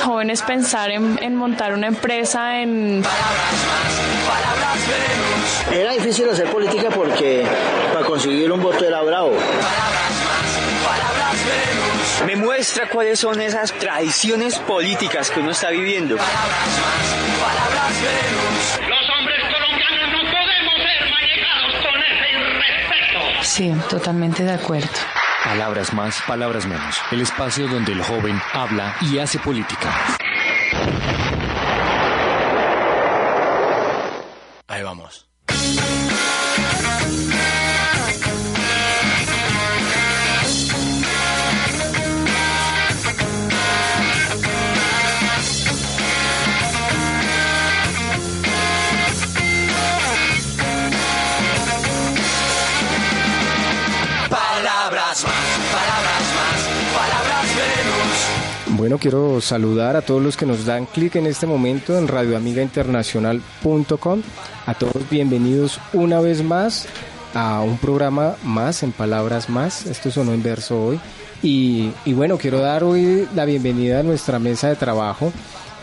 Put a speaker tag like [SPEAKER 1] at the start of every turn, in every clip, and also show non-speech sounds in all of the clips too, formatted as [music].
[SPEAKER 1] Los jóvenes pensar en, montar una empresa en...
[SPEAKER 2] Era difícil hacer política porque para conseguir un voto era bravo.
[SPEAKER 3] Me muestra cuáles son esas tradiciones políticas que uno está viviendo. Los
[SPEAKER 4] hombres colombianos no podemos ser manejados con ese irrespeto.
[SPEAKER 1] Sí, totalmente de acuerdo.
[SPEAKER 5] Palabras más, palabras menos. El espacio donde el joven habla y hace política.
[SPEAKER 6] Ahí vamos.
[SPEAKER 7] Quiero saludar a todos los que nos dan clic en este momento en radioamigainternacional.com. A todos bienvenidos una vez más a un programa más en Palabras Más. Esto sonó en verso hoy. Y, bueno, quiero dar hoy la bienvenida a nuestra mesa de trabajo.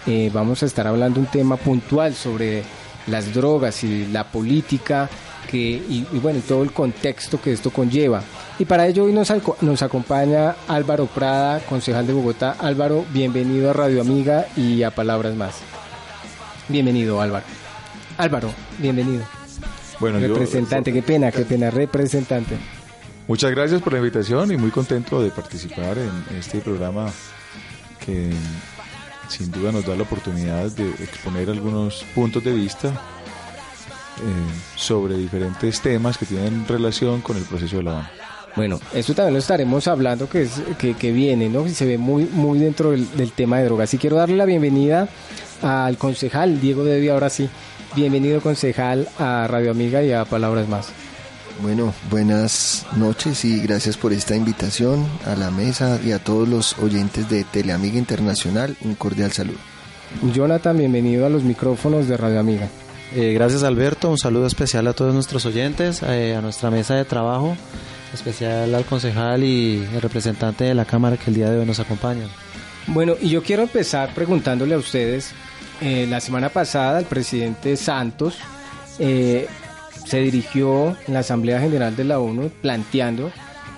[SPEAKER 7] Eh, vamos a estar hablando un tema puntual sobre las drogas y la política que, y, y bueno, todo el contexto que esto conlleva. Y para ello hoy nos, nos acompaña Álvaro Prada, concejal de Bogotá. Álvaro, bienvenido a Radio Amiga y a Palabras Más. Bienvenido, Álvaro. Álvaro, bienvenido. Bueno, representante, qué pena, qué pena, representante.
[SPEAKER 8] Muchas gracias por la invitación y muy contento de participar en este programa que sin duda nos da la oportunidad de exponer algunos puntos de vista sobre diferentes temas que tienen relación con el proceso de la banda.
[SPEAKER 7] Bueno, eso también lo estaremos hablando que, es, que, viene, ¿no? Y se ve muy, muy dentro del, tema de drogas. Y quiero darle la bienvenida al concejal Diego Devi, ahora sí. Bienvenido concejal a Radio Amiga y a Palabras Más.
[SPEAKER 9] Bueno, buenas noches y gracias por esta invitación a la mesa y a todos los oyentes de Teleamiga Internacional. Un cordial saludo.
[SPEAKER 7] Jonathan, bienvenido a los micrófonos de Radio Amiga.
[SPEAKER 10] Eh, gracias Alberto, un saludo especial a todos nuestros oyentes, eh, a nuestra mesa de trabajo especial al concejal y el representante de la Cámara que el día de hoy nos acompañan.
[SPEAKER 7] Bueno, y yo quiero empezar preguntándole a ustedes, eh, la semana pasada el presidente Santos se dirigió en la Asamblea General de la ONU planteando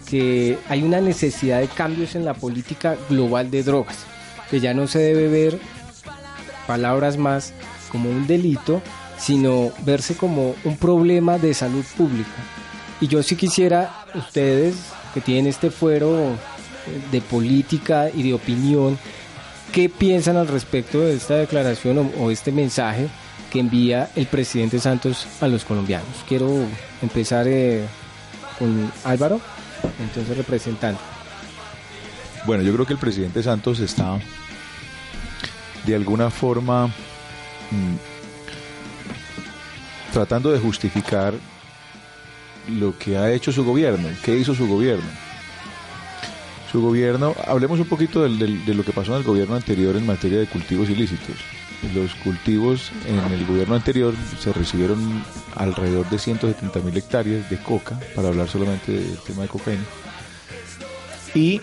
[SPEAKER 7] que hay una necesidad de cambios en la política global de drogas, que ya no se debe ver palabras más como un delito, sino verse como un problema de salud pública. Y yo sí quisiera, ustedes que tienen este fuero eh, de política y de opinión, ¿qué piensan al respecto de esta declaración o, este mensaje que envía el presidente Santos a los colombianos? Quiero empezar eh, con Álvaro, entonces representante.
[SPEAKER 8] Bueno, yo creo que el presidente Santos está de alguna forma mm, tratando de justificar lo que ha hecho su gobierno. ¿Qué hizo su gobierno? Su gobierno, hablemos un poquito de lo que pasó en el gobierno anterior en materia de cultivos ilícitos. Los cultivos en el gobierno anterior se recibieron alrededor de 170 mil hectáreas de coca, para hablar solamente del tema de cocaína, y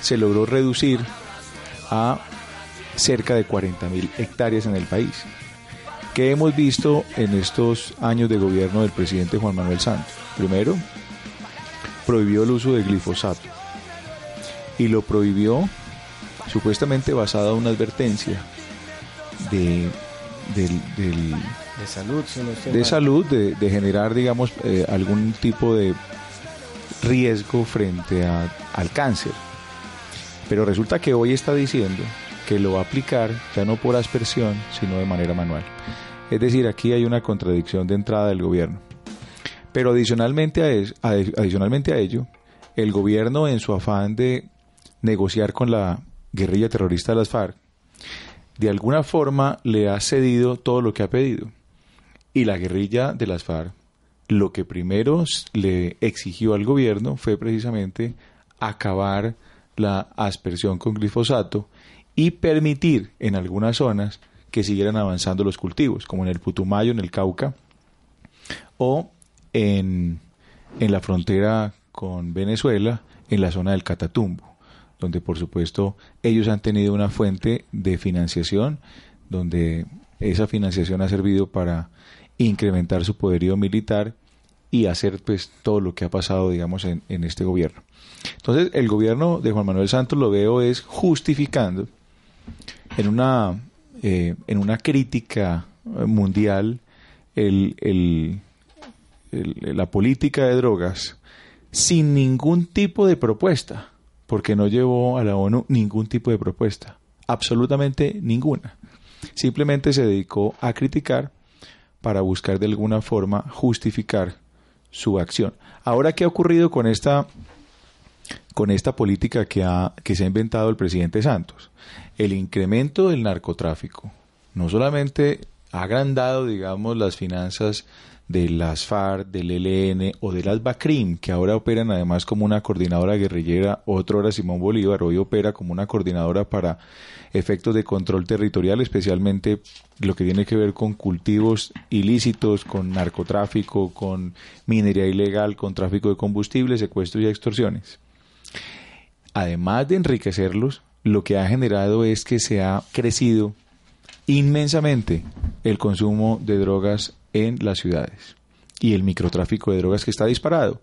[SPEAKER 8] se logró reducir a cerca de 40 mil hectáreas en el país. ¿Qué hemos visto en estos años de gobierno del presidente Juan Manuel Santos? Primero, prohibió el uso de glifosato y lo prohibió supuestamente basada en una advertencia de,
[SPEAKER 7] salud,
[SPEAKER 8] de, salud de, generar, digamos, eh, algún tipo de riesgo frente al cáncer. Pero resulta que hoy está diciendo que lo va a aplicar ya no por aspersión, sino de manera manual. Es decir, aquí hay una contradicción de entrada del gobierno. Pero adicionalmente a, adicionalmente a ello, el gobierno en su afán de negociar con la guerrilla terrorista de las FARC, de alguna forma le ha cedido todo lo que ha pedido. Y la guerrilla de las FARC lo que primero le exigió al gobierno fue precisamente acabar la aspersión con glifosato y permitir en algunas zonas que siguieran avanzando los cultivos, como en el Putumayo, en el Cauca, o en, en la frontera con Venezuela, en la zona del Catatumbo, donde por supuesto ellos han tenido una fuente de financiación, donde esa financiación ha servido para incrementar su poderío militar y hacer pues todo lo que ha pasado digamos en, en este gobierno. Entonces el gobierno de Juan Manuel Santos lo veo es justificando en una eh, en una crítica mundial el, el, la política de drogas sin ningún tipo de propuesta, porque no llevó a la ONU ningún tipo de propuesta, absolutamente ninguna. Simplemente se dedicó a criticar para buscar de alguna forma justificar su acción. Ahora, ¿qué ha ocurrido con esta, con esta política que, ha, que se ha inventado el presidente Santos? El incremento del narcotráfico no solamente ha agrandado, digamos, las finanzas de las FARC, del ELN o de las BACRIM, que ahora operan además como una coordinadora guerrillera, otro era Simón Bolívar, hoy opera como una coordinadora para efectos de control territorial, especialmente lo que tiene que ver con cultivos ilícitos, con narcotráfico, con minería ilegal, con tráfico de combustibles, secuestros y extorsiones. Además de enriquecerlos, lo que ha generado es que se ha crecido inmensamente el consumo de drogas en las ciudades y el microtráfico de drogas que está disparado.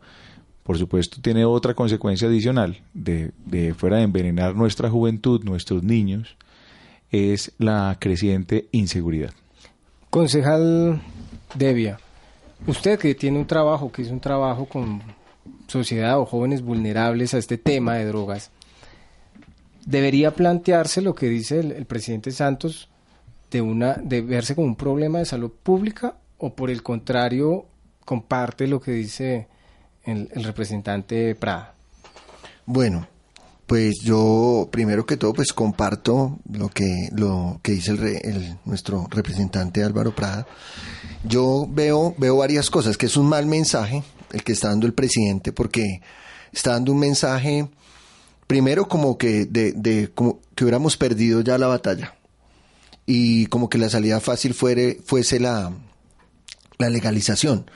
[SPEAKER 8] Por supuesto, tiene otra consecuencia adicional de, de fuera de envenenar nuestra juventud, nuestros niños, es la creciente inseguridad.
[SPEAKER 7] Concejal Devia, usted que tiene un trabajo, que es un trabajo con sociedad o jóvenes vulnerables a este tema de drogas, debería plantearse lo que dice el, presidente Santos de una de verse como un problema de salud pública o por el contrario comparte lo que dice el, el representante Prada?
[SPEAKER 9] Bueno, pues yo primero que todo pues comparto lo que lo que dice el, el, nuestro representante Álvaro Prada. Yo veo veo varias cosas que es un mal mensaje el que está dando el presidente porque está dando un mensaje primero como que de, como que hubiéramos perdido ya la batalla y como que la salida fácil fuese la la legalización.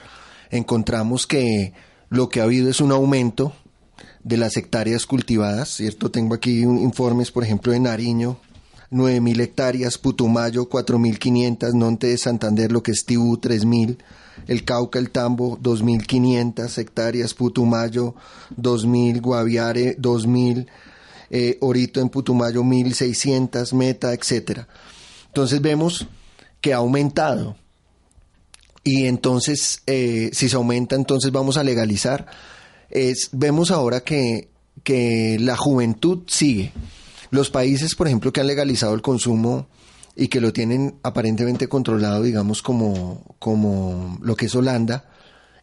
[SPEAKER 9] Encontramos que lo que ha habido es un aumento de las hectáreas cultivadas, ¿cierto? Tengo aquí un, informes, por ejemplo, de Nariño, 9.000 hectáreas, Putumayo 4.500, Monte de Santander, lo que es Tibú 3.000, el Cauca, el Tambo 2.500 hectáreas, Putumayo 2.000, Guaviare 2.000, eh, Orito en Putumayo 1.600, Meta, etcétera. Entonces vemos que ha aumentado y entonces eh, si se aumenta entonces vamos a legalizar. Es, vemos ahora que, que la juventud sigue. Los países, por ejemplo, que han legalizado el consumo y que lo tienen aparentemente controlado, digamos, como, como lo que es Holanda,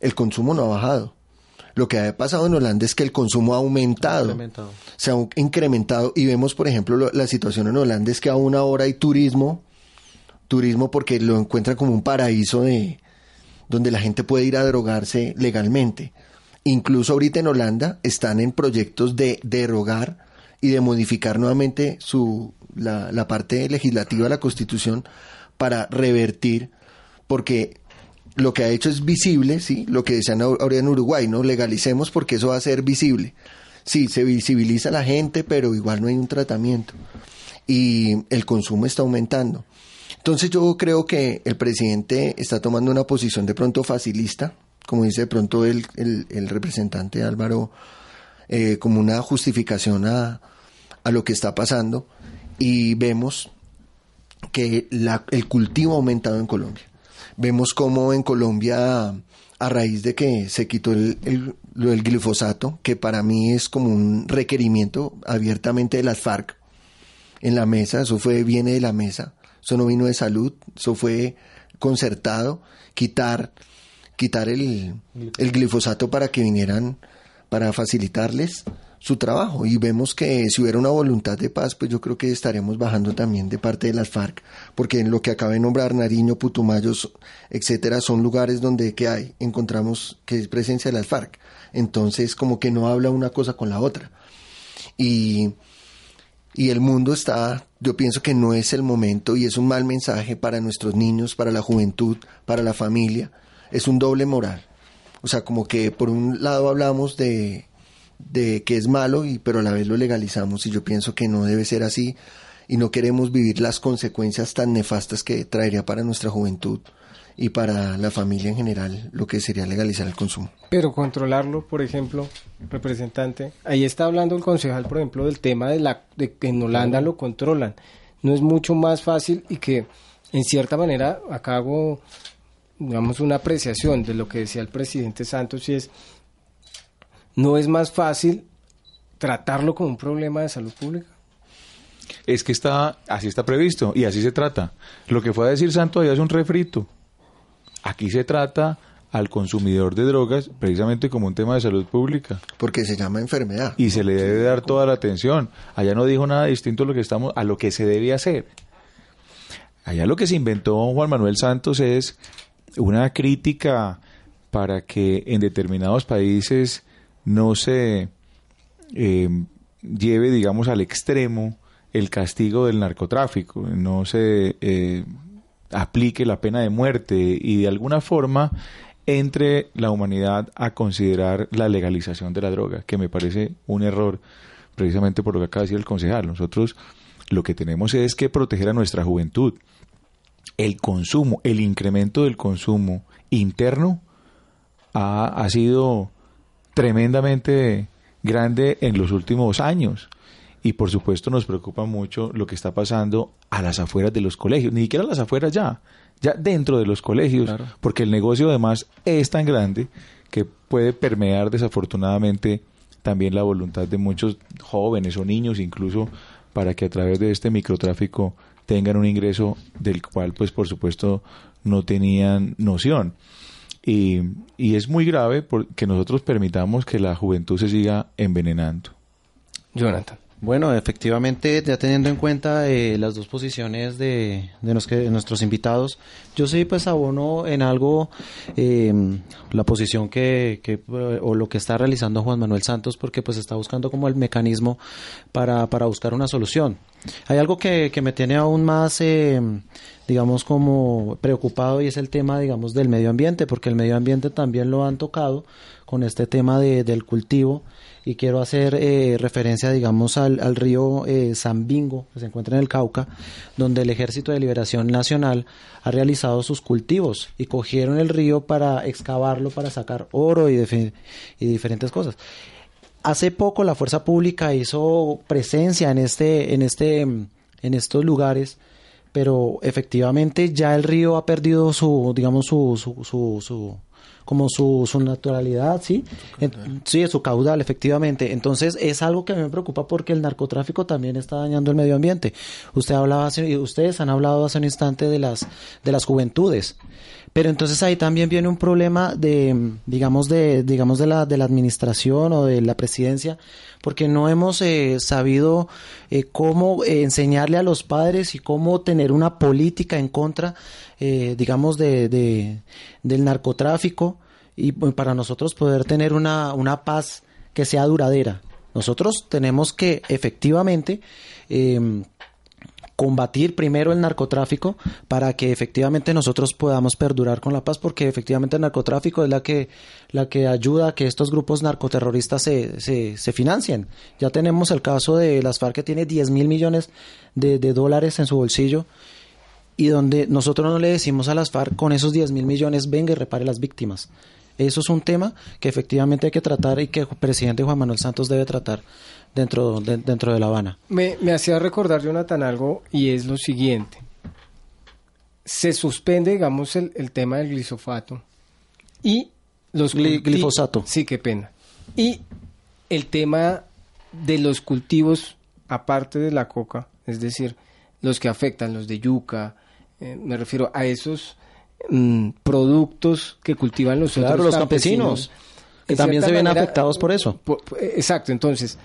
[SPEAKER 9] el consumo no ha bajado. Lo que ha pasado en Holanda es que el consumo ha aumentado, se ha incrementado y vemos, por ejemplo, lo, la situación en Holanda es que a una hora hay turismo, turismo porque lo encuentra como un paraíso de, donde la gente puede ir a drogarse legalmente. Incluso ahorita en Holanda están en proyectos de derogar y de modificar nuevamente su, la, la parte legislativa de la Constitución para revertir, porque lo que ha hecho es visible, ¿sí? Lo que decían ahora en Uruguay, ¿no? Legalicemos porque eso va a ser visible. Sí, se visibiliza la gente, pero igual no hay un tratamiento. Y el consumo está aumentando. Entonces yo creo que el presidente está tomando una posición de pronto facilista, como dice de pronto el, el representante Álvaro, eh, como una justificación a, a, lo que está pasando y vemos que la, el cultivo ha aumentado en Colombia. Vemos cómo en Colombia, a raíz de que se quitó el, el, glifosato, que para mí es como un requerimiento abiertamente de las FARC en la mesa, eso fue, viene de la mesa, eso no vino de salud, eso fue concertado, quitar, quitar el, el glifosato para que vinieran, para facilitarles su trabajo y vemos que si hubiera una voluntad de paz, pues yo creo que estaríamos bajando también de parte de las FARC, porque en lo que acabé de nombrar, Nariño, Putumayos, etcétera, son lugares donde que hay, encontramos que es presencia de las FARC. Entonces, como que no habla una cosa con la otra. Y, y el mundo está, yo pienso que no es el momento y es un mal mensaje para nuestros niños, para la juventud, para la familia. Es un doble moral. O sea, como que por un lado hablamos de, de que es malo, y, pero a la vez lo legalizamos y yo pienso que no debe ser así y no queremos vivir las consecuencias tan nefastas que traería para nuestra juventud y para la familia en general lo que sería legalizar el consumo.
[SPEAKER 7] Pero controlarlo, por ejemplo, representante, ahí está hablando el concejal, por ejemplo, del tema de, la, de que en Holanda lo controlan. No es mucho más fácil y que, en cierta manera, acá hago, digamos, una apreciación de lo que decía el presidente Santos y es, no es más fácil tratarlo como un problema de salud pública.
[SPEAKER 8] Es que está, así está previsto y así se trata. Lo que fue a decir Santo allá es un refrito. Aquí se trata al consumidor de drogas precisamente como un tema de salud pública.
[SPEAKER 9] Porque se llama enfermedad.
[SPEAKER 8] Y se le debe dar toda la atención. Allá no dijo nada distinto a lo que estamos, a lo que se debe hacer. Allá lo que se inventó Juan Manuel Santos es una crítica para que en determinados países no se eh, lleve, digamos, al extremo el castigo del narcotráfico, no se eh, aplique la pena de muerte y de alguna forma entre la humanidad a considerar la legalización de la droga, que me parece un error precisamente por lo que acaba de decir el concejal. Nosotros lo que tenemos es que proteger a nuestra juventud. El consumo, el incremento del consumo interno ha, ha sido tremendamente grande en los últimos años. Y por supuesto nos preocupa mucho lo que está pasando a las afueras de los colegios, ni siquiera a las afueras ya, ya dentro de los colegios, porque el negocio además es tan grande que puede permear desafortunadamente también la voluntad de muchos jóvenes o niños incluso para que a través de este microtráfico tengan un ingreso del cual pues por supuesto no tenían noción. Y, y es muy grave porque nosotros permitamos que la juventud se siga envenenando.
[SPEAKER 7] Jonathan.
[SPEAKER 10] Bueno, efectivamente, ya teniendo en cuenta eh, las dos posiciones de, de, nuestros invitados, yo sí pues abono en algo eh, la posición que, que, o lo que está realizando Juan Manuel Santos, porque pues está buscando como el mecanismo para, para buscar una solución. Hay algo que, que me tiene aún más, eh, digamos, como preocupado y es el tema, digamos, del medio ambiente, porque el medio ambiente también lo han tocado con este tema de, del cultivo y quiero hacer eh, referencia, digamos, al, río eh, Zambingo, que se encuentra en el Cauca, donde el Ejército de Liberación Nacional ha realizado sus cultivos y cogieron el río para excavarlo, para sacar oro y, y diferentes cosas. Hace poco la fuerza pública hizo presencia en este, en este, en estos lugares, pero efectivamente ya el río ha perdido su, digamos, su, su, su, su como su, su naturalidad, ¿sí? Su sí, su caudal, efectivamente. Entonces, es algo que a mí me preocupa porque el narcotráfico también está dañando el medio ambiente. Usted hablaba hace, ustedes han hablado hace un instante de las, de las juventudes. Pero entonces ahí también viene un problema de, digamos, de, digamos, de la, de la administración o de la presidencia, porque no hemos eh, sabido eh, cómo eh, enseñarle a los padres y cómo tener una política en contra, eh, digamos, de, de, del narcotráfico y para nosotros poder tener una, una paz que sea duradera. Nosotros tenemos que efectivamente eh, combatir primero el narcotráfico para que efectivamente nosotros podamos perdurar con la paz porque efectivamente el narcotráfico es la que la que ayuda a que estos grupos narcoterroristas se, se, se financien. Ya tenemos el caso de las FARC que tiene 10 mil millones de, de dólares en su bolsillo y donde nosotros no le decimos a las FARC con esos 10 mil millones venga y repare las víctimas. Eso es un tema que efectivamente hay que tratar y que el presidente Juan Manuel Santos debe tratar dentro de, dentro de La Habana.
[SPEAKER 7] Me, me hacía recordar, Jonathan, algo y es lo siguiente. Se suspende, digamos, el, el tema del glisofato y los
[SPEAKER 10] Gli, glifosato.
[SPEAKER 7] Sí, qué pena. Y el tema de los cultivos, aparte de la coca, es decir, los que afectan, los de yuca, eh, me refiero a esos mm, productos que cultivan los
[SPEAKER 10] claro,
[SPEAKER 7] otros
[SPEAKER 10] los campesinos. Que también se ven
[SPEAKER 7] manera,
[SPEAKER 10] afectados por eso.
[SPEAKER 7] po- exacto, entonces,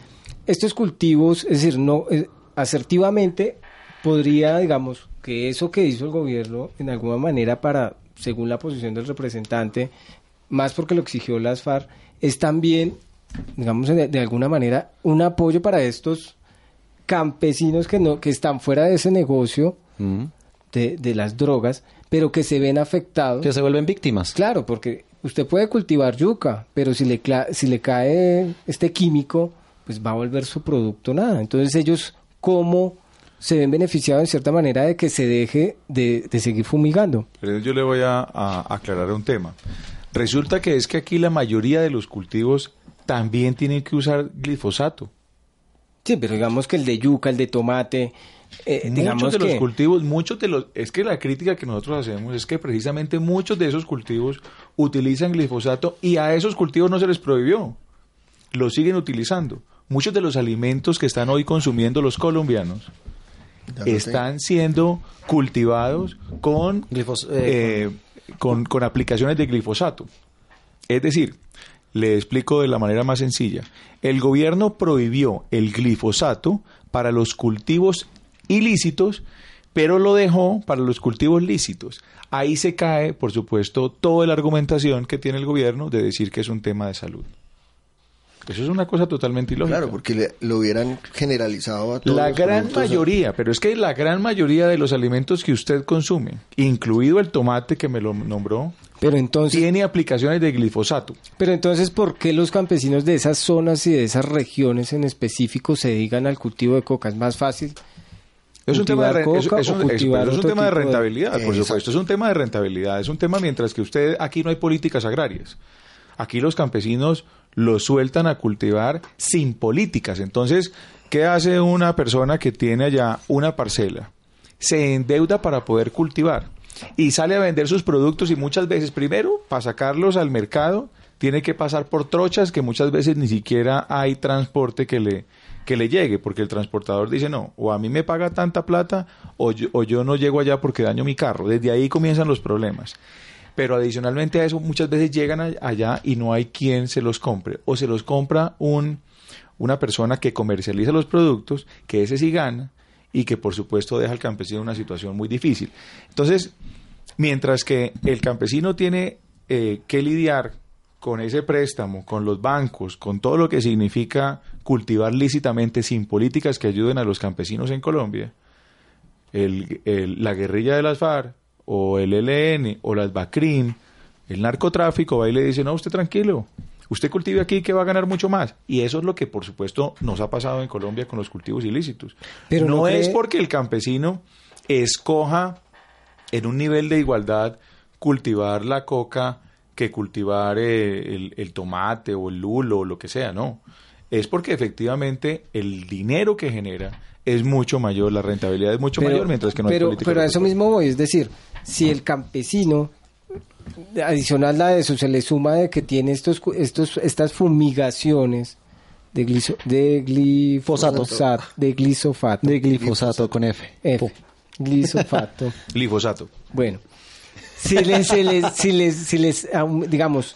[SPEAKER 7] estos cultivos, es decir, no eh, asertivamente podría, digamos, que eso que hizo el gobierno en alguna manera para, según la posición del representante, más porque lo exigió las FARC, es también, digamos, de, de alguna manera, un apoyo para estos campesinos que no, que están fuera de ese negocio
[SPEAKER 10] Mm.
[SPEAKER 7] De, de las drogas, pero que se ven afectados.
[SPEAKER 10] Que se vuelven víctimas.
[SPEAKER 7] Claro, porque usted puede cultivar yuca, pero si le, si le cae este químico, pues va a volver su producto nada. Entonces ellos, ¿cómo se ven beneficiados en cierta manera de que se deje de, de seguir fumigando?
[SPEAKER 8] Pero yo le voy a, a aclarar un tema. Resulta que es que aquí la mayoría de los cultivos también tienen que usar glifosato.
[SPEAKER 7] Sí, pero digamos que el de yuca, el de tomate, eh, digamos
[SPEAKER 8] muchos de los cultivos, muchos de los, es que la crítica que nosotros hacemos es que precisamente muchos de esos cultivos utilizan glifosato y a esos cultivos no se les prohibió, lo siguen utilizando. Muchos de los alimentos que están hoy consumiendo los colombianos están siendo cultivados con,
[SPEAKER 10] Glifos- eh,
[SPEAKER 8] eh, con, con aplicaciones de glifosato. Es decir, le explico de la manera más sencilla. El gobierno prohibió el glifosato para los cultivos ilícitos, pero lo dejó para los cultivos lícitos. Ahí se cae, por supuesto, toda la argumentación que tiene el gobierno de decir que es un tema de salud. Eso es una cosa totalmente ilógica.
[SPEAKER 9] Claro, porque le- lo hubieran generalizado a todos.
[SPEAKER 8] La gran mayoría, pero es que la gran mayoría de los alimentos que usted consume, incluido el tomate que me lo nombró,
[SPEAKER 7] Pero entonces,
[SPEAKER 8] tiene aplicaciones de glifosato.
[SPEAKER 7] pero entonces, ¿por qué los campesinos de esas zonas y de esas regiones en específico se dedican al cultivo de coca? Es más fácil
[SPEAKER 8] Es un tema de, es- es un- es- un tema rentabilidad, por supuesto. Es un tema de rentabilidad. Es un tema mientras que usted aquí no hay políticas agrarias. Aquí los campesinos los sueltan a cultivar sin políticas. Entonces, ¿qué hace una persona que tiene allá una parcela? Se endeuda para poder cultivar y sale a vender sus productos y muchas veces, primero, para sacarlos al mercado, tiene que pasar por trochas que muchas veces ni siquiera hay transporte que le, que le llegue, porque el transportador dice, no, o a mí me paga tanta plata o yo, o yo no llego allá porque daño mi carro. Desde ahí comienzan los problemas. Pero adicionalmente a eso, muchas veces llegan allá y no hay quien se los compre. O se los compra un, una persona que comercializa los productos, que ese sí gana y que por supuesto deja al campesino en una situación muy difícil. Entonces, mientras que el campesino tiene eh, que lidiar con ese préstamo, con los bancos, con todo lo que significa cultivar lícitamente sin políticas que ayuden a los campesinos en Colombia, el- la guerrilla de las FARC o el ELN o las BACRIM, el narcotráfico va y le dice, no, usted tranquilo, usted cultive aquí que va a ganar mucho más. Y eso es lo que, por supuesto, nos ha pasado en Colombia con los cultivos ilícitos.
[SPEAKER 7] Pero
[SPEAKER 8] no
[SPEAKER 7] no
[SPEAKER 8] es porque el campesino escoja en un nivel de igualdad cultivar la coca que cultivar eh, el, el tomate o el lulo o lo que sea, no. Es porque efectivamente el dinero que genera es mucho mayor, la rentabilidad es mucho mayor, mientras que no
[SPEAKER 7] pero,
[SPEAKER 8] hay política.
[SPEAKER 7] pero a eso mismo voy, es decir, si el campesino, adicional a eso, se le suma de que tiene estos, cu- estos, estas fumigaciones de, gliso, de glifosato, de glisofato,
[SPEAKER 10] De glifosato con F.
[SPEAKER 7] F, glisofato. [laughs]
[SPEAKER 8] Glifosato.
[SPEAKER 7] Bueno, si les, si les, si les, digamos,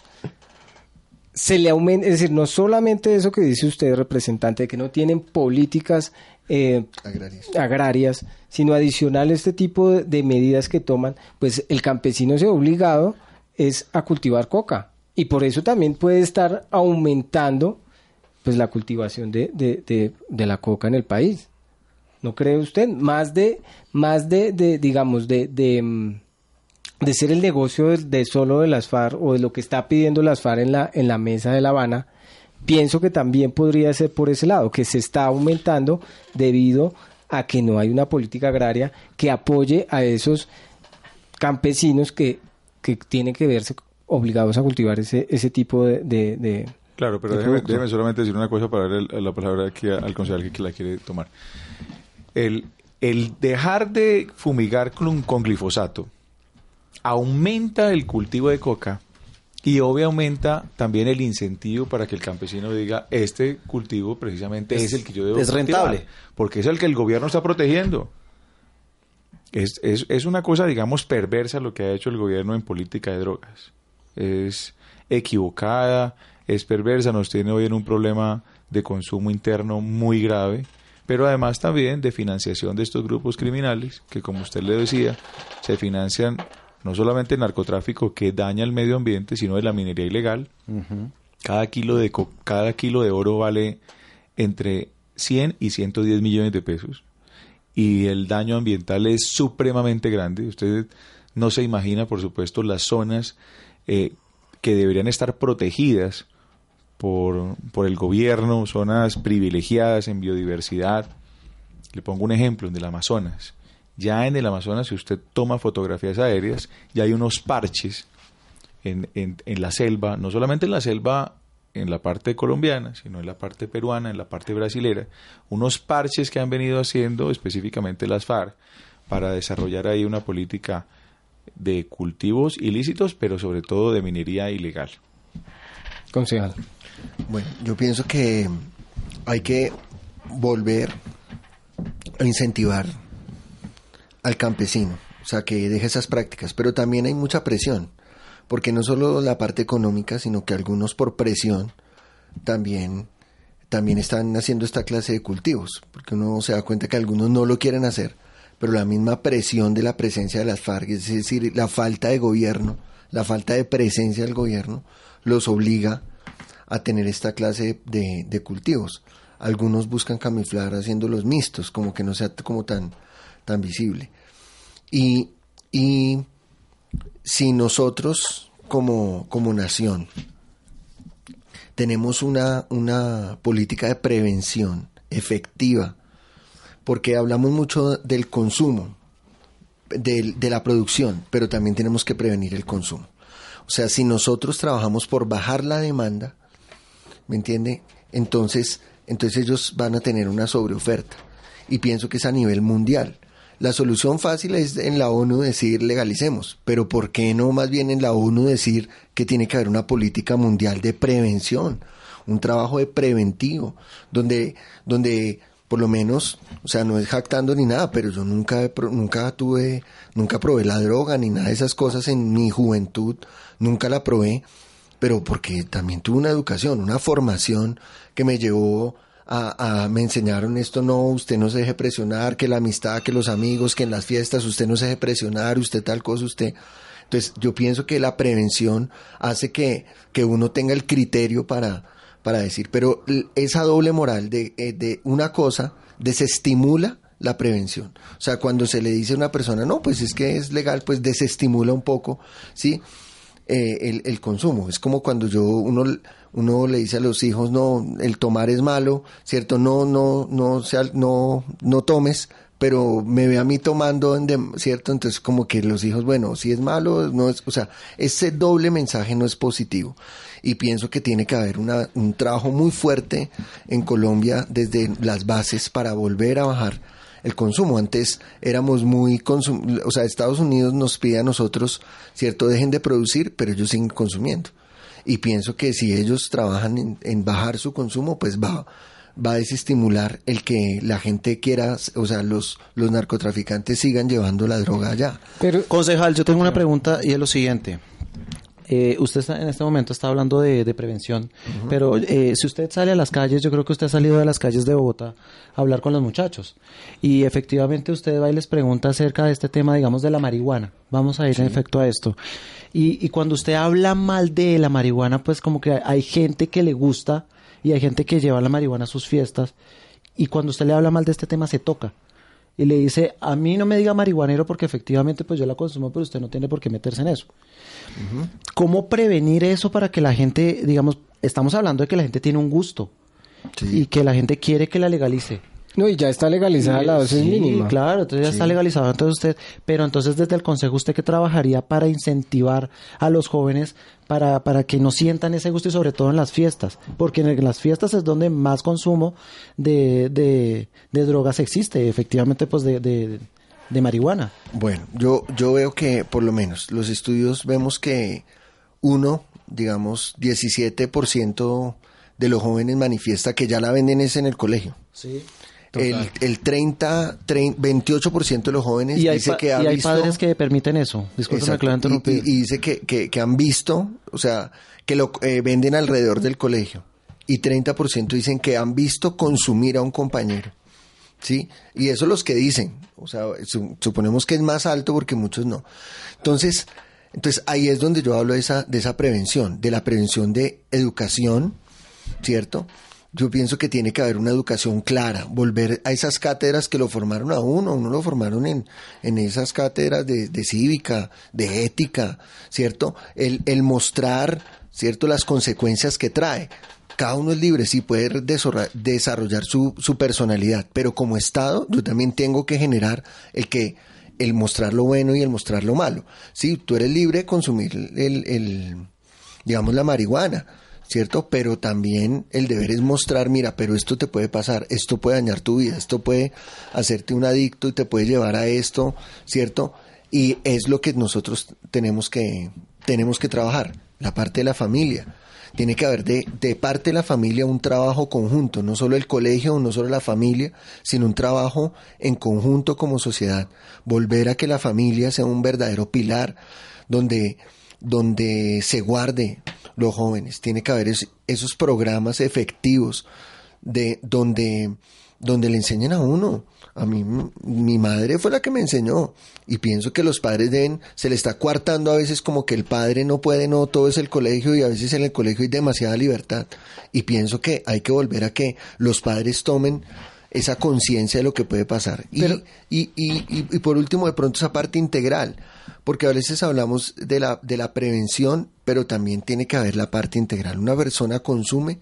[SPEAKER 7] se le aumenta, es decir, no solamente eso que dice usted, representante, de que no tienen políticas eh,
[SPEAKER 9] Agrarias.
[SPEAKER 7] agrarias, sino adicional este tipo de, de medidas que toman, pues el campesino se ve obligado es a cultivar coca y por eso también puede estar aumentando pues la cultivación de, de, de, de la coca en el país. ¿No cree usted? Más de, más de, de digamos, de, de, ser el negocio de, de solo de las FARC o de lo que está pidiendo las FARC en la, en la mesa de La Habana, pienso que también podría ser por ese lado, que se está aumentando debido a que no hay una política agraria que apoye a esos campesinos que, que tienen que verse obligados a cultivar ese, ese tipo de, de- de-
[SPEAKER 8] Claro, pero déjeme, solamente decir una cosa para darle la palabra aquí al concejal que la quiere tomar. El, el dejar de fumigar con, con glifosato aumenta el cultivo de coca y obvio aumenta también el incentivo para que el campesino diga, este cultivo precisamente es,
[SPEAKER 10] Es-
[SPEAKER 8] el que yo debo
[SPEAKER 10] es
[SPEAKER 8] cultivar",
[SPEAKER 10] rentable.
[SPEAKER 8] porque es el que el gobierno está protegiendo. Es, es, es una cosa, digamos, perversa lo que ha hecho el gobierno en política de drogas. Es equivocada, es perversa, nos tiene hoy en un problema de consumo interno muy grave, pero además también de financiación de estos grupos criminales que, como usted le decía, se financian no solamente el narcotráfico que daña el medio ambiente, sino de la minería ilegal. Cada kilo de co- cada kilo de oro vale entre 100 y 110 millones de pesos y el daño ambiental es supremamente grande. Usted no se imagina, por supuesto, las zonas eh, que deberían estar protegidas por, por el gobierno, zonas privilegiadas en biodiversidad. Le pongo un ejemplo, en el Amazonas. Ya en el Amazonas, si usted toma fotografías aéreas, ya hay unos parches en, en, en la selva, no solamente en la selva en la parte colombiana, sino en la parte peruana, en la parte brasilera, unos parches que han venido haciendo específicamente las FARC para desarrollar ahí una política de cultivos ilícitos, pero sobre todo de minería ilegal.
[SPEAKER 7] Concejal.
[SPEAKER 9] Bueno, yo pienso que hay que volver a incentivar al campesino, o sea, que deje esas prácticas, pero también hay mucha presión, porque no solo la parte económica, sino que algunos por presión también también están haciendo esta clase de cultivos, porque uno se da cuenta que algunos no lo quieren hacer, pero la misma presión de la presencia de las FARC, es decir, la falta de gobierno, la falta de presencia del gobierno, los obliga a tener esta clase de, de cultivos. Algunos buscan camuflar haciéndolos mixtos, como que no sea como tan, tan visible. Y, y si nosotros como, como nación tenemos una, una política de prevención efectiva, porque hablamos mucho del consumo, del- de la producción, pero también tenemos que prevenir el consumo. O sea, si nosotros trabajamos por bajar la demanda, ¿me entiende? Entonces, entonces ellos van a tener una sobreoferta. Y pienso que es a nivel mundial. La solución fácil es en la ONU decir legalicemos, pero ¿por qué no más bien en la ONU decir que tiene que haber una política mundial de prevención, un trabajo de preventivo, donde, donde por lo menos, o sea, no es jactando ni nada, pero yo nunca, nunca tuve, nunca probé la droga ni nada de esas cosas en mi juventud, nunca la probé, pero porque también tuve una educación, una formación que me llevó a, a- me enseñaron esto, no, usted no se deje presionar, que la amistad, que los amigos, que en las fiestas usted no se deje presionar, usted tal cosa, usted. Entonces, yo pienso que la prevención hace que, que uno tenga el criterio para, para decir, pero esa doble moral de, eh, de una cosa desestimula la prevención. O sea, cuando se le dice a una persona, no, pues es que es legal, pues desestimula un poco, ¿sí? eh, el, el consumo. Es como cuando yo uno uno le dice a los hijos no el tomar es malo, cierto no no no no no tomes, pero me ve a mí tomando, cierto entonces como que los hijos bueno si es malo no es o sea ese doble mensaje no es positivo y pienso que tiene que haber una, un trabajo muy fuerte en Colombia desde las bases para volver a bajar el consumo. Antes éramos muy consum o sea, Estados Unidos nos pide a nosotros, cierto, dejen de producir, pero ellos siguen consumiendo. Y pienso que si ellos trabajan en, en bajar su consumo, pues va, va a desestimular el que la gente quiera, o sea, los, los narcotraficantes sigan llevando la droga allá.
[SPEAKER 7] Pero,
[SPEAKER 10] Concejal, yo tengo una pregunta y es lo siguiente. Eh, usted está- en este momento está hablando de, de prevención, pero eh, si usted sale a las calles, yo creo que usted ha salido de las calles de Bogotá a hablar con los muchachos. Y efectivamente usted va y les pregunta acerca de este tema, digamos, de la marihuana. Vamos a ir en efecto a esto. Y, y cuando usted habla mal de la marihuana, pues como que hay gente que le gusta y hay gente que lleva la marihuana a sus fiestas. Y cuando usted le habla mal de este tema se toca y le dice, a mí no me diga marihuanero porque efectivamente pues yo la consumo, pero usted no tiene por qué meterse en eso. ¿Cómo prevenir eso para que la gente, digamos, estamos hablando de que la gente tiene un gusto y que la gente quiere que la legalice?
[SPEAKER 7] No, y ya está legalizada la dosis
[SPEAKER 10] Sí,
[SPEAKER 7] mínima.
[SPEAKER 10] Claro, entonces ya está legalizado. Entonces usted, pero entonces desde el consejo usted qué trabajaría para incentivar a los jóvenes para, para que no sientan ese gusto y sobre todo en las fiestas, porque en las fiestas es donde más consumo de, de, de drogas existe, efectivamente pues de, de, de marihuana.
[SPEAKER 9] Bueno, yo, yo veo que por lo menos los estudios vemos que uno, digamos, 17% de los jóvenes manifiesta que ya la venden es en el colegio.
[SPEAKER 10] Sí.
[SPEAKER 9] El, el 30, 30 28% de los jóvenes
[SPEAKER 10] Y
[SPEAKER 9] dice que ha
[SPEAKER 10] y hay
[SPEAKER 9] visto...
[SPEAKER 10] padres que permiten eso. Que lo haya
[SPEAKER 9] y, y- y dice que, que- que han visto, o sea, que lo eh, venden alrededor del colegio. Y 30% dicen que han visto consumir a un compañero. ¿Sí? Y eso los que dicen. O sea, su- suponemos que es más alto porque muchos no. Entonces, entonces ahí es donde yo hablo de esa, de esa prevención, de la prevención de educación, ¿cierto? Yo pienso que tiene que haber una educación clara, volver a esas cátedras que lo formaron a uno, uno lo formaron en, en esas cátedras de, de cívica, de ética, ¿cierto? El, el mostrar, ¿cierto? Las consecuencias que trae. Cada uno es libre, sí, puede desarrollar su, su personalidad, pero como Estado yo también tengo que generar el que el mostrar lo bueno y el mostrar lo malo. Sí, tú eres libre de consumir el, el digamos, la marihuana, ¿cierto? Pero también el deber es mostrar, mira, pero esto te puede pasar, esto puede dañar tu vida, esto puede hacerte un adicto y te puede llevar a esto, ¿cierto? Y es lo que nosotros tenemos que, tenemos que trabajar, la parte de la familia. Tiene que haber de, de parte de la familia un trabajo conjunto, no solo el colegio, no solo la familia, sino un trabajo en conjunto como sociedad. Volver a que la familia sea un verdadero pilar donde, donde se guarde los jóvenes. Tiene que haber es- esos programas efectivos de donde, donde le enseñen a uno. A mí, mi madre fue la que me enseñó. Y pienso que los padres deben, se le está coartando a veces como que el padre no puede, no, todo es el colegio y a veces en el colegio hay demasiada libertad. Y pienso que hay que volver a que los padres tomen esa conciencia de lo que puede pasar. Y,
[SPEAKER 7] Pero-
[SPEAKER 9] y, y, y, y por último, de pronto esa parte integral, porque a veces hablamos de la, de la prevención, pero también tiene que haber la parte integral. Una persona consume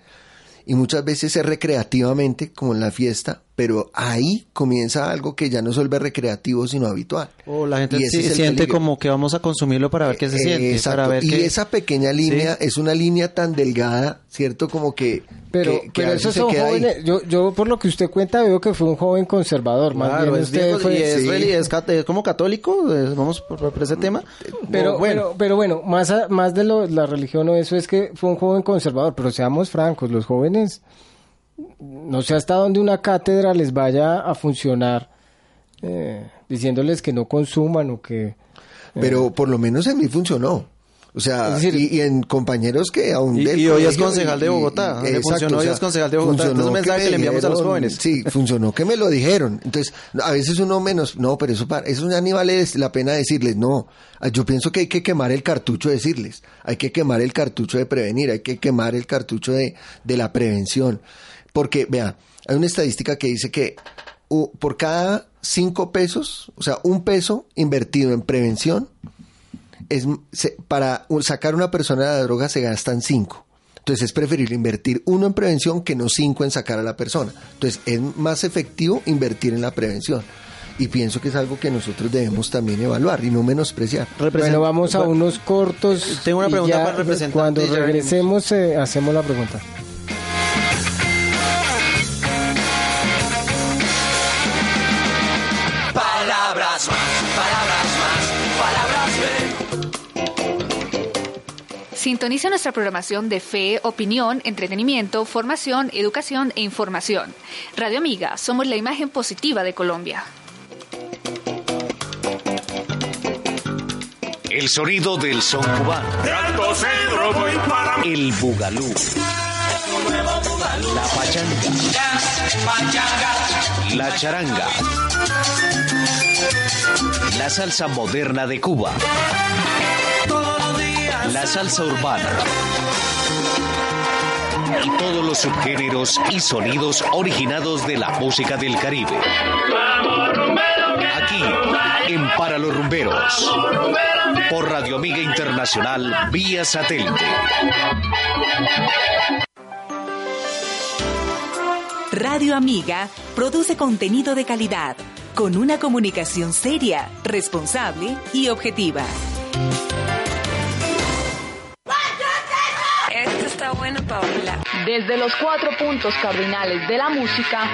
[SPEAKER 9] y muchas veces es recreativamente, como en la fiesta, pero ahí comienza algo que ya no se vuelve recreativo, sino habitual.
[SPEAKER 10] O la gente sí-
[SPEAKER 9] el
[SPEAKER 10] siente
[SPEAKER 9] peligro.
[SPEAKER 10] como que vamos a consumirlo para ver qué se
[SPEAKER 9] Eh,
[SPEAKER 10] siente.
[SPEAKER 9] exacto.
[SPEAKER 10] Para ver
[SPEAKER 9] y esa pequeña línea
[SPEAKER 10] Sí.
[SPEAKER 9] es una línea tan delgada, ¿cierto? Como que...
[SPEAKER 7] Pero,
[SPEAKER 9] que- que
[SPEAKER 7] pero esos
[SPEAKER 9] se
[SPEAKER 7] son jóvenes. Yo, yo, por lo que usted cuenta, veo que fue un joven conservador. Más
[SPEAKER 10] Claro,
[SPEAKER 7] bien
[SPEAKER 10] es,
[SPEAKER 7] usted fue.
[SPEAKER 10] y es,
[SPEAKER 9] sí.
[SPEAKER 10] reli- es cat- es como católico, es- vamos por, por ese tema.
[SPEAKER 7] Pero
[SPEAKER 10] No,
[SPEAKER 7] bueno, pero bueno, más, a- más de lo, la religión o eso es que fue un joven conservador, pero seamos francos, los jóvenes, no sé hasta dónde una cátedra les vaya a funcionar eh, diciéndoles que no consuman o que...
[SPEAKER 9] Pero por lo menos en mí funcionó. O sea,
[SPEAKER 7] decir-
[SPEAKER 9] y, y en compañeros que aún
[SPEAKER 10] Y- y hoy es concejal de Bogotá.
[SPEAKER 9] y-
[SPEAKER 10] funcionó, hoy es concejal de Bogotá. Entonces, mensaje
[SPEAKER 9] me
[SPEAKER 10] que le enviamos a los jóvenes.
[SPEAKER 9] Sí, funcionó que me lo dijeron. Entonces, a veces uno menos, no, pero eso, para, eso ya ni vale la pena decirles, no. Ah, Yo pienso que hay que quemar el cartucho de decirles, hay que quemar el cartucho de prevenir, hay que quemar el cartucho de, de la prevención. Porque, vea, hay una estadística que dice que u- por cada cinco pesos, o sea, un peso invertido en prevención, es se- para sacar una persona de la droga se gastan cinco. Entonces es preferible invertir uno en prevención que no cinco en sacar a la persona. Entonces es más efectivo invertir en la prevención. Y pienso que es algo que nosotros debemos también evaluar y no menospreciar.
[SPEAKER 7] Bueno, vamos a unos cortos.
[SPEAKER 10] Tengo una pregunta para el representante
[SPEAKER 7] Cuando regresemos, eh, hacemos la pregunta.
[SPEAKER 11] Sintoniza nuestra programación de fe, opinión, entretenimiento, formación, educación e información. Radio Amiga, somos la imagen positiva de Colombia.
[SPEAKER 12] El sonido del son cubano. El bugalú. La pachanga. La charanga. La salsa moderna de Cuba. La salsa urbana. Y todos los subgéneros y sonidos originados de la música del Caribe. Aquí, en Para los Rumberos. Por Radio Amiga Internacional, vía satélite.
[SPEAKER 13] Radio Amiga produce contenido de calidad, con una comunicación seria, responsable y objetiva.
[SPEAKER 1] Desde los cuatro puntos cardinales de la música,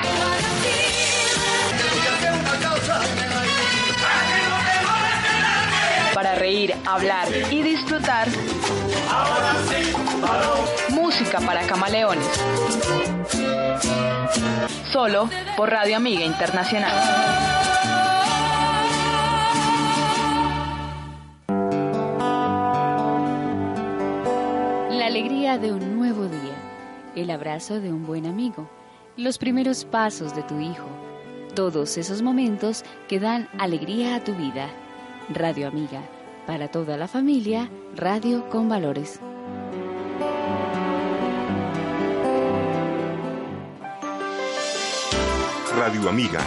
[SPEAKER 1] para reír, hablar y disfrutar, música para camaleones. solo por Radio Amiga Internacional.
[SPEAKER 14] La alegría de un el abrazo de un buen amigo, los primeros pasos de tu hijo, todos esos momentos que dan alegría a tu vida. Radio Amiga, para toda la familia, radio con valores.
[SPEAKER 15] Radio Amiga,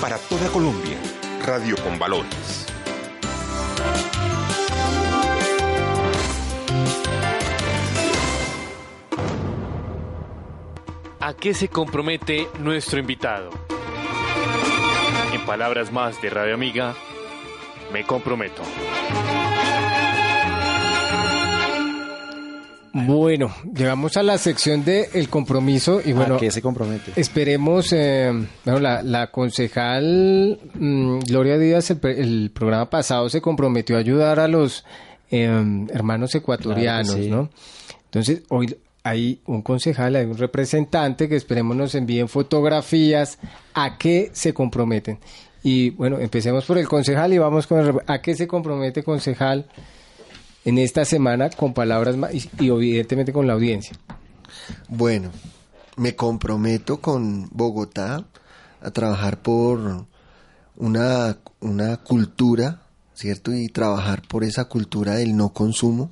[SPEAKER 15] para toda Colombia, radio con valores.
[SPEAKER 16] ¿A qué se compromete nuestro invitado? En palabras más de Radio Amiga, me comprometo.
[SPEAKER 7] Bueno, llegamos a la sección de el compromiso y bueno,
[SPEAKER 10] ¿A qué se compromete?
[SPEAKER 7] esperemos, eh, bueno, la, la concejal mm, Gloria Díaz el, programa pasado se comprometió a ayudar a los eh, hermanos ecuatorianos,
[SPEAKER 10] Claro que sí.
[SPEAKER 7] ¿no? Entonces, hoy hay un concejal, hay un representante que esperemos nos envíen fotografías a qué se comprometen. Y bueno, empecemos por el concejal y vamos con el, a qué se compromete concejal en esta semana con palabras y, y evidentemente con la audiencia.
[SPEAKER 9] Bueno, me comprometo con Bogotá a trabajar por una, una cultura, ¿cierto? Y trabajar por esa cultura del no consumo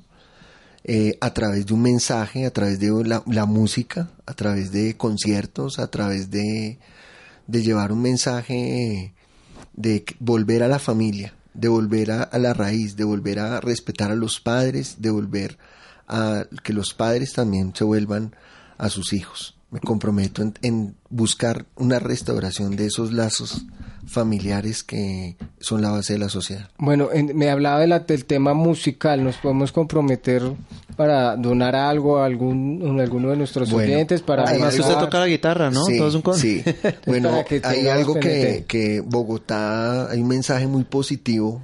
[SPEAKER 9] eh, a través de un mensaje, a través de la, música, a través de conciertos, a través de, de llevar un mensaje de volver a la familia, de volver a la raíz, de volver a respetar a los padres, de volver a que los padres también se vuelvan a sus hijos. Me comprometo en, en buscar una restauración de esos lazos familiares que son la base de la sociedad.
[SPEAKER 7] Bueno, en- me hablaba de la- del tema musical, nos podemos comprometer para donar algo a algún, a alguno de nuestros
[SPEAKER 9] Bueno,
[SPEAKER 7] oyentes para
[SPEAKER 10] Además,
[SPEAKER 7] ayudar-
[SPEAKER 10] usted toca la guitarra, ¿no?
[SPEAKER 9] Sí,
[SPEAKER 10] Todo es un con-
[SPEAKER 9] sí. [laughs] Bueno,
[SPEAKER 7] que
[SPEAKER 9] hay algo que, que Bogotá, hay un mensaje muy positivo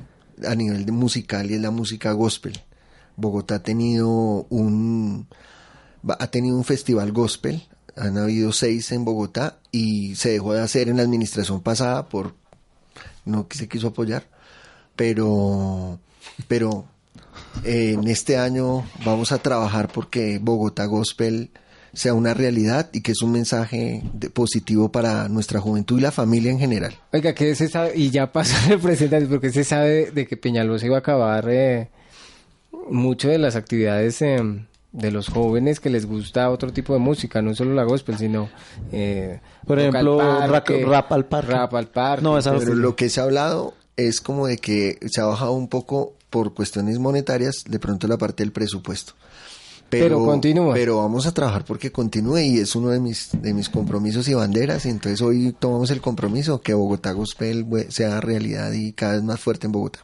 [SPEAKER 9] a nivel de musical y es la música gospel. Bogotá ha tenido un ha tenido un festival gospel, han habido seis en Bogotá y se dejó de hacer en la administración pasada por no se quiso apoyar, pero pero eh, en este año vamos a trabajar porque Bogotá Gospel sea una realidad y que es un mensaje de- positivo para nuestra juventud y la familia en general.
[SPEAKER 7] Oiga, ¿qué se sabe? Y ya pasó representante, [laughs] porque se sabe de que Peñalosa iba a acabar eh, mucho de las actividades de los jóvenes que les gusta otro tipo de música, no solo la gospel, sino... eh,
[SPEAKER 10] Por
[SPEAKER 7] al
[SPEAKER 10] ejemplo,
[SPEAKER 7] parque,
[SPEAKER 10] rap al parque.
[SPEAKER 7] Rap al parque.
[SPEAKER 10] No, esa-
[SPEAKER 9] Pero lo que se ha hablado es como de que se ha bajado un poco por cuestiones monetarias, de pronto la parte del presupuesto.
[SPEAKER 7] Pero continúa.
[SPEAKER 9] Pero vamos a trabajar porque continúe y es uno de mis, de mis compromisos y banderas. Y entonces hoy tomamos el compromiso que Bogotá Gospel we- sea realidad y cada vez más fuerte en Bogotá.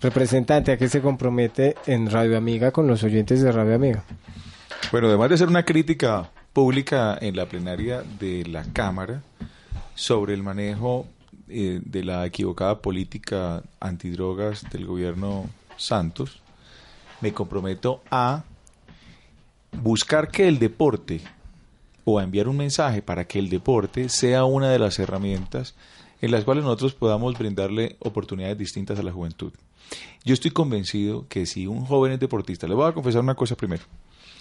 [SPEAKER 7] Representante, ¿a qué se compromete en Radio Amiga con los oyentes de Radio Amiga?
[SPEAKER 8] Bueno, además de hacer una crítica pública en la plenaria de la Cámara sobre el manejo eh, de la equivocada política antidrogas del gobierno Santos, me comprometo a buscar que el deporte o a enviar un mensaje para que el deporte sea una de las herramientas en las cuales nosotros podamos brindarle oportunidades distintas a la juventud. Yo estoy convencido que si un joven es deportista, le voy a confesar una cosa primero.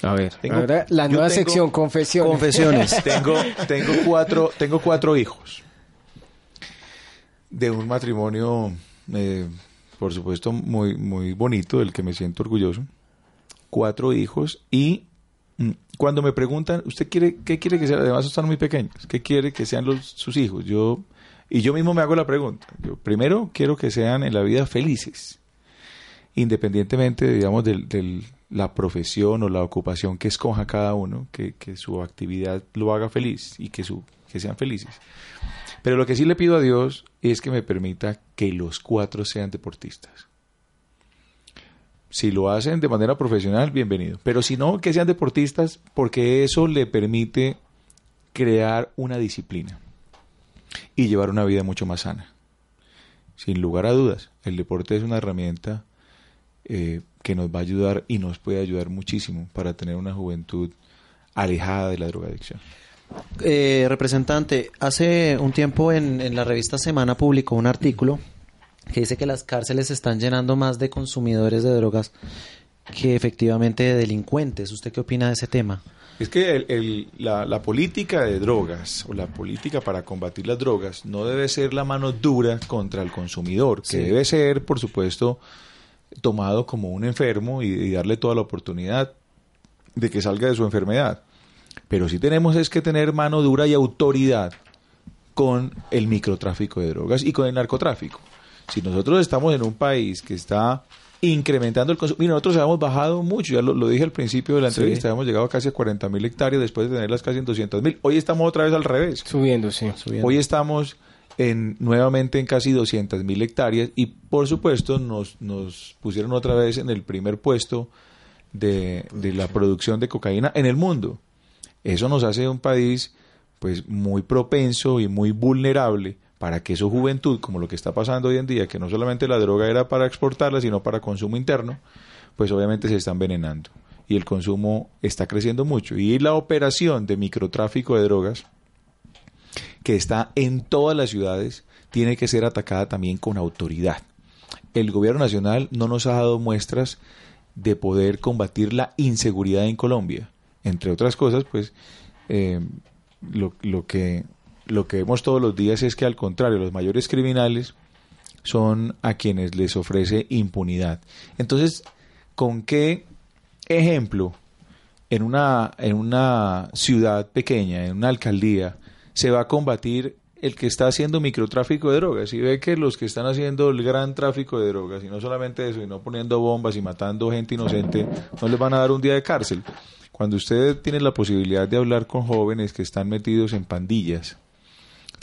[SPEAKER 7] A ver,
[SPEAKER 8] Tengo-
[SPEAKER 7] ahora la nueva
[SPEAKER 8] tengo-
[SPEAKER 7] sección, confesiones.
[SPEAKER 10] Confesiones. [laughs]
[SPEAKER 8] tengo, tengo cuatro, tengo cuatro hijos de un matrimonio, eh, por supuesto, muy, muy bonito, del que me siento orgulloso. Cuatro hijos y mm, cuando me preguntan, ¿usted quiere qué quiere que sea? Además están muy pequeños. ¿Qué quiere que sean los, sus hijos? Yo y yo mismo me hago la pregunta. Yo primero quiero que sean en la vida felices, independientemente, digamos, del- la profesión o la ocupación que escoja cada uno, que, que su actividad lo haga feliz y que, su, que sean felices. Pero lo que sí le pido a Dios es que me permita que los cuatro sean deportistas. Si lo hacen de manera profesional, bienvenido. Pero si no, que sean deportistas porque eso le permite crear una disciplina y llevar una vida mucho más sana. Sin lugar a dudas, el deporte es una herramienta eh, que nos va a ayudar y nos puede ayudar muchísimo para tener una juventud alejada de la drogadicción.
[SPEAKER 10] Eh, representante, hace un tiempo en, en la revista Semana publicó un artículo que dice que las cárceles se están llenando más de consumidores de drogas que efectivamente de delincuentes. ¿Usted qué opina de ese tema?
[SPEAKER 8] Es que el- el- la, la política de drogas o la política para combatir las drogas no debe ser la mano dura contra el consumidor, que
[SPEAKER 10] Sí.
[SPEAKER 8] debe ser, por supuesto, tomado como un enfermo y, y darle toda la oportunidad de que salga de su enfermedad. Pero sí tenemos es que tener mano dura y autoridad con el microtráfico de drogas y con el narcotráfico. Si nosotros estamos en un país que está incrementando el consumo, y nosotros habíamos bajado mucho, ya lo, lo dije al principio de la
[SPEAKER 7] Sí.
[SPEAKER 8] entrevista, habíamos llegado a casi a 40 mil hectáreas después de tenerlas casi en 200 mil. Hoy estamos otra vez al revés.
[SPEAKER 7] Subiendo, sí.
[SPEAKER 8] Hoy estamos en, nuevamente en casi 200 mil hectáreas y por supuesto nos, nos pusieron otra vez en el primer puesto de, de la producción de cocaína en el mundo. Eso nos hace un país pues muy propenso y muy vulnerable para que su juventud, como lo que está pasando hoy en día, que no solamente la droga era para exportarla, sino para consumo interno, pues obviamente se está envenenando y el consumo está creciendo mucho. Y la operación de microtráfico de drogas, que está en todas las ciudades, tiene que ser atacada también con autoridad. El gobierno nacional no nos ha dado muestras de poder combatir la inseguridad en Colombia. Entre otras cosas, pues eh, lo, lo que, lo que vemos todos los días es que al contrario, los mayores criminales son a quienes les ofrece impunidad. Entonces, ¿con qué ejemplo en una, en una ciudad pequeña, en una alcaldía, se va a combatir el que está haciendo microtráfico de drogas? Y ve que los que están haciendo el gran tráfico de drogas, y no solamente eso, y no poniendo bombas y matando gente inocente, no les van a dar un día de cárcel. Cuando usted tiene la posibilidad de hablar con jóvenes que están metidos en pandillas,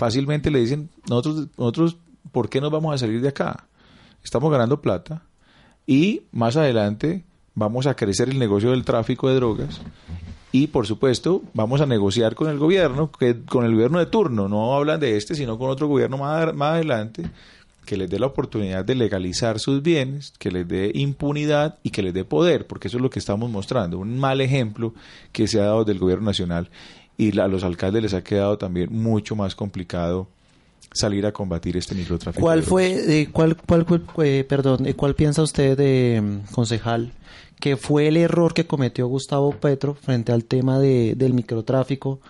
[SPEAKER 8] fácilmente le dicen, nosotros, nosotros, ¿por qué nos vamos a salir de acá? Estamos ganando plata y más adelante vamos a crecer el negocio del tráfico de drogas y por supuesto vamos a negociar con el gobierno, que, con el gobierno de turno, no hablan de este, sino con otro gobierno más, más adelante, que les dé la oportunidad de legalizar sus bienes, que les dé impunidad y que les dé poder, porque eso es lo que estamos mostrando, un mal ejemplo que se ha dado del gobierno nacional y a los alcaldes les ha quedado también mucho más complicado salir a combatir este microtráfico.
[SPEAKER 10] ¿Cuál
[SPEAKER 8] de
[SPEAKER 10] fue, eh, cuál, cuál, cuál- eh, perdón, eh, cuál piensa usted, eh, concejal, que fue el error que cometió Gustavo Petro frente al tema de, del microtráfico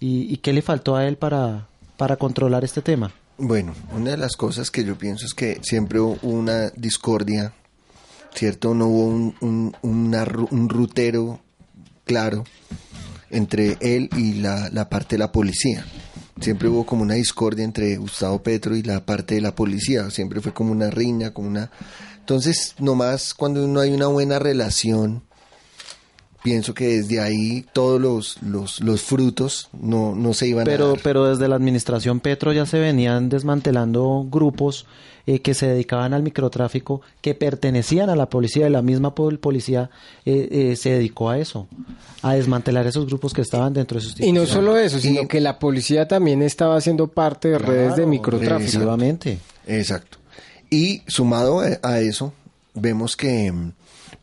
[SPEAKER 10] y, y qué le faltó a él para, para controlar este tema?
[SPEAKER 9] Bueno, una de las cosas que yo pienso es que siempre hubo una discordia, ¿cierto? No hubo un, un, una un rutero claro entre él y la, la parte de la policía. Siempre hubo como una discordia entre Gustavo Petro y la parte de la policía. Siempre fue como una riña, como una... Entonces, nomás cuando no hay una buena relación, pienso que desde ahí todos los, los, los frutos no, no se iban a
[SPEAKER 10] Pero,
[SPEAKER 9] dar.
[SPEAKER 10] pero desde la administración Petro ya se venían desmantelando grupos eh, que se dedicaban al microtráfico, que pertenecían a la policía, y la misma pol- policía eh, eh, se dedicó a eso, a desmantelar esos grupos que estaban dentro de sus
[SPEAKER 7] Y no solo eso, sino que la policía también estaba haciendo parte de redes de microtráfico.
[SPEAKER 9] Efectivamente. Exacto. Y sumado a- a eso, vemos que mm,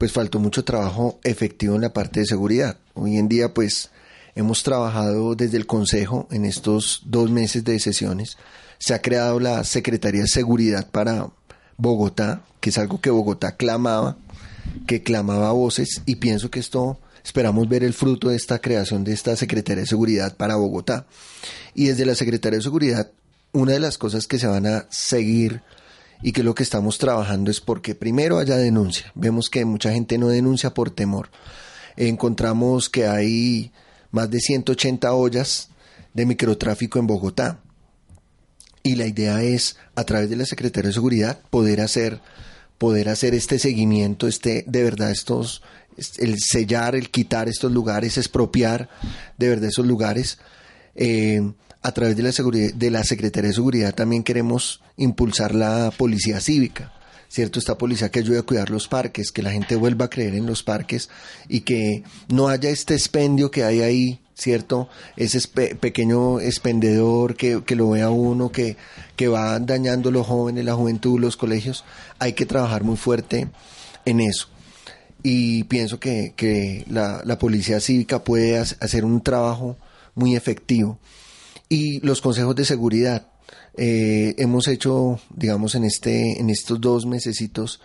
[SPEAKER 9] pues faltó mucho trabajo efectivo en la parte de seguridad. Hoy en día, pues, hemos trabajado desde el Consejo en estos dos meses de sesiones. Se ha creado la Secretaría de Seguridad para Bogotá, que es algo que Bogotá clamaba, que clamaba voces, y pienso que esto, esperamos ver el fruto de esta creación de esta Secretaría de Seguridad para Bogotá. Y desde la Secretaría de Seguridad, una de las cosas que se van a seguir y que lo que estamos trabajando es porque primero haya denuncia. Vemos que mucha gente no denuncia por temor. Encontramos que hay más de 180 ollas de microtráfico en Bogotá. Y la idea es, a través de la Secretaría de Seguridad, poder hacer, poder hacer este seguimiento, este, de verdad, estos, el sellar, el quitar estos lugares, expropiar de verdad esos lugares. Eh, a través de la, seguridad, de la Secretaría de Seguridad también queremos impulsar la policía cívica, ¿cierto? Esta policía que ayude a cuidar los parques, que la gente vuelva a creer en los parques y que no haya este expendio que hay ahí, ¿cierto? Ese pequeño expendedor que, que lo vea uno, que, que va dañando los jóvenes, la juventud, los colegios. Hay que trabajar muy fuerte en eso y pienso que, que la, policía cívica puede ha- hacer un trabajo muy efectivo. Y los consejos de seguridad. Eh, hemos hecho, digamos, en, este, en estos dos mesecitos,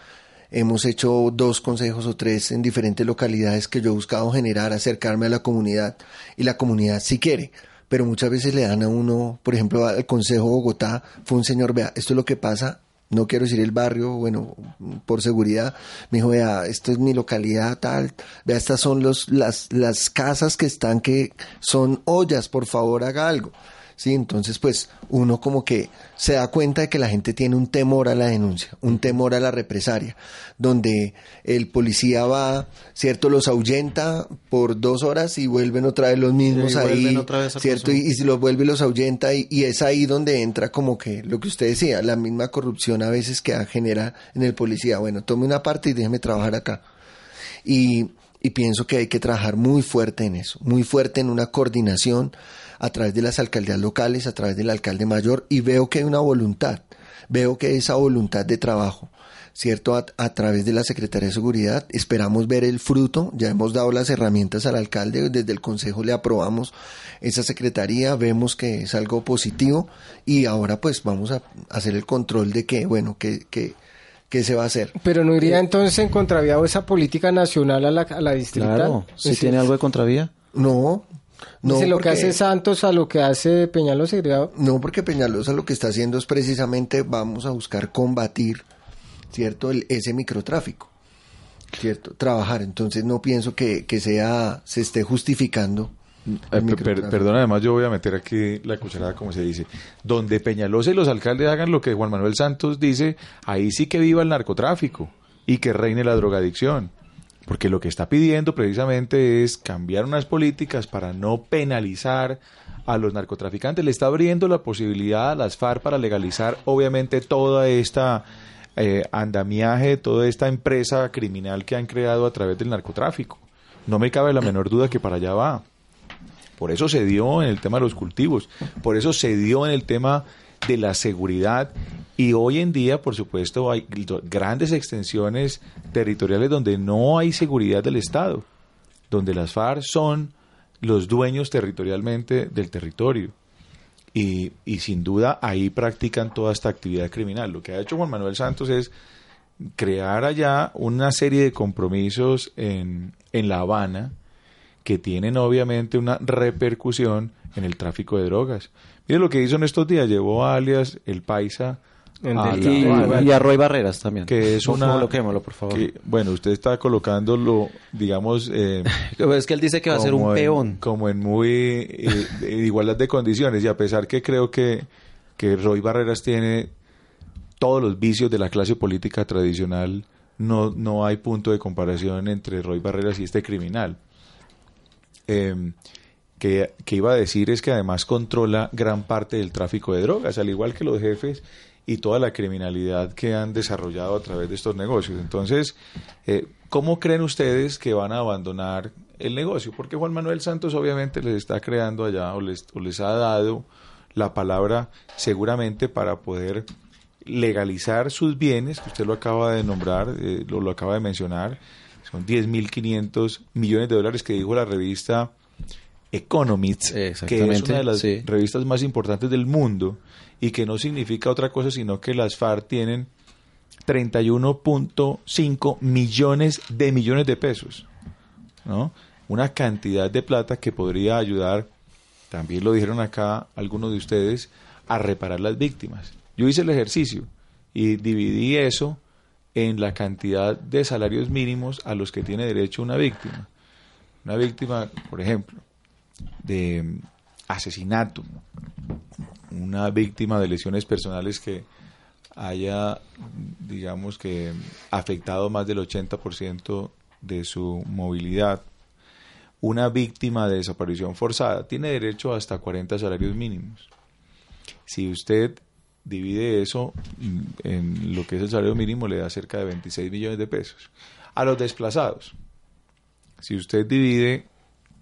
[SPEAKER 9] hemos hecho dos consejos o tres en diferentes localidades que yo he buscado generar, acercarme a la comunidad y la comunidad si quiere pero muchas veces le dan a uno, por ejemplo, al Consejo Bogotá, fue un señor, vea, esto es lo que pasa, no quiero decir el barrio, bueno, por seguridad, me dijo, vea, esto es mi localidad tal, vea, estas son los, las, las casas que están que son ollas, por favor haga algo. Sí, entonces pues uno como que se da cuenta de que la gente tiene un temor a la denuncia, un temor a la represalia, donde el policía va, cierto, los ahuyenta por dos horas y vuelven otra vez los mismos ahí, cierto, y, y si los vuelve y los ahuyenta y, y es ahí donde entra como que lo que usted decía, la misma corrupción a veces que genera en el policía, bueno, tome una parte y déjeme trabajar acá. Y, y pienso que hay que trabajar muy fuerte en eso, muy fuerte en una coordinación a través de las alcaldías locales, a través del alcalde mayor, y veo que hay una voluntad, veo que esa voluntad de trabajo, ¿cierto? A, a, través de la Secretaría de Seguridad, esperamos ver el fruto, ya hemos dado las herramientas al alcalde, desde el Consejo le aprobamos esa Secretaría, vemos que es algo positivo, y ahora pues vamos a hacer el control de que, bueno, que... que ¿qué se va a hacer?
[SPEAKER 7] Pero no iría entonces en contravía esa política nacional a la, a la distrital.
[SPEAKER 10] Claro, si tiene algo de contravía.
[SPEAKER 9] No, no,
[SPEAKER 7] Dice, lo
[SPEAKER 9] porque,
[SPEAKER 7] que hace Santos a lo que hace Peñalosa.
[SPEAKER 9] No, porque Peñalosa lo que está haciendo es precisamente vamos a buscar combatir, ¿cierto? El, ese microtráfico, ¿cierto? Trabajar. Entonces no pienso que, que sea, se esté justificando.
[SPEAKER 8] Eh, per, perdón, además yo voy a meter aquí la cucharada, como se dice. Donde Peñalosa y los alcaldes hagan lo que Juan Manuel Santos dice, ahí sí que viva el narcotráfico y que reine la drogadicción. Porque lo que está pidiendo precisamente es cambiar unas políticas para no penalizar a los narcotraficantes. Le está abriendo la posibilidad a las FARC para legalizar, obviamente, toda esta eh, andamiaje, toda esta empresa criminal que han creado a través del narcotráfico. No me cabe la menor duda que para allá va. Por eso se dio en el tema de los cultivos, por eso se dio en el tema de la seguridad y hoy en día, por supuesto, hay grandes extensiones territoriales donde no hay seguridad del Estado, donde las FARC son los dueños territorialmente del territorio. Y, y, sin duda ahí practican toda esta actividad criminal. Lo que ha hecho Juan Manuel Santos es crear allá una serie de compromisos en, en La Habana que tienen obviamente una repercusión en el tráfico de drogas. Mire lo que hizo en estos días, llevó a alias el Paisa
[SPEAKER 10] a y, a Roy Barreras también.
[SPEAKER 8] Que es una.
[SPEAKER 10] Coloquémoslo, por favor.
[SPEAKER 8] Que, bueno, usted está colocándolo, digamos. Eh, [laughs]
[SPEAKER 10] es que él dice que va a ser un peón.
[SPEAKER 8] En, como en muy. Eh, igualdad de condiciones. Y a pesar que creo que, que Roy Barreras tiene todos los vicios de la clase política tradicional, no, no hay punto de comparación entre Roy Barreras y este criminal. Eh, que, que, iba a decir es que además controla gran parte del tráfico de drogas, al igual que los jefes y toda la criminalidad que han desarrollado a través de estos negocios. Entonces, eh, ¿cómo creen ustedes que van a abandonar el negocio? Porque Juan Manuel Santos obviamente les está creando allá o les, o les ha dado la palabra seguramente para poder legalizar sus bienes, que usted lo acaba de nombrar, eh, lo, lo acaba de mencionar, son 10.500 millones de dólares que dijo la revista Economist, que es una de las sí. revistas más importantes del mundo y que no significa otra cosa sino que las FARC tienen 31.5 millones de millones de pesos, ¿no? Una cantidad de plata que podría ayudar, también lo dijeron acá algunos de ustedes, a reparar las víctimas. Yo hice el ejercicio y dividí eso en la cantidad de salarios mínimos a los que tiene derecho una víctima. Una víctima, por ejemplo, de asesinato, una víctima de lesiones personales que haya, digamos que, afectado más del 80% de su movilidad, una víctima de desaparición forzada tiene derecho hasta 40 salarios mínimos. Si usted divide eso en lo que es el salario mínimo, le da cerca de 26 millones de pesos. A los desplazados, si usted divide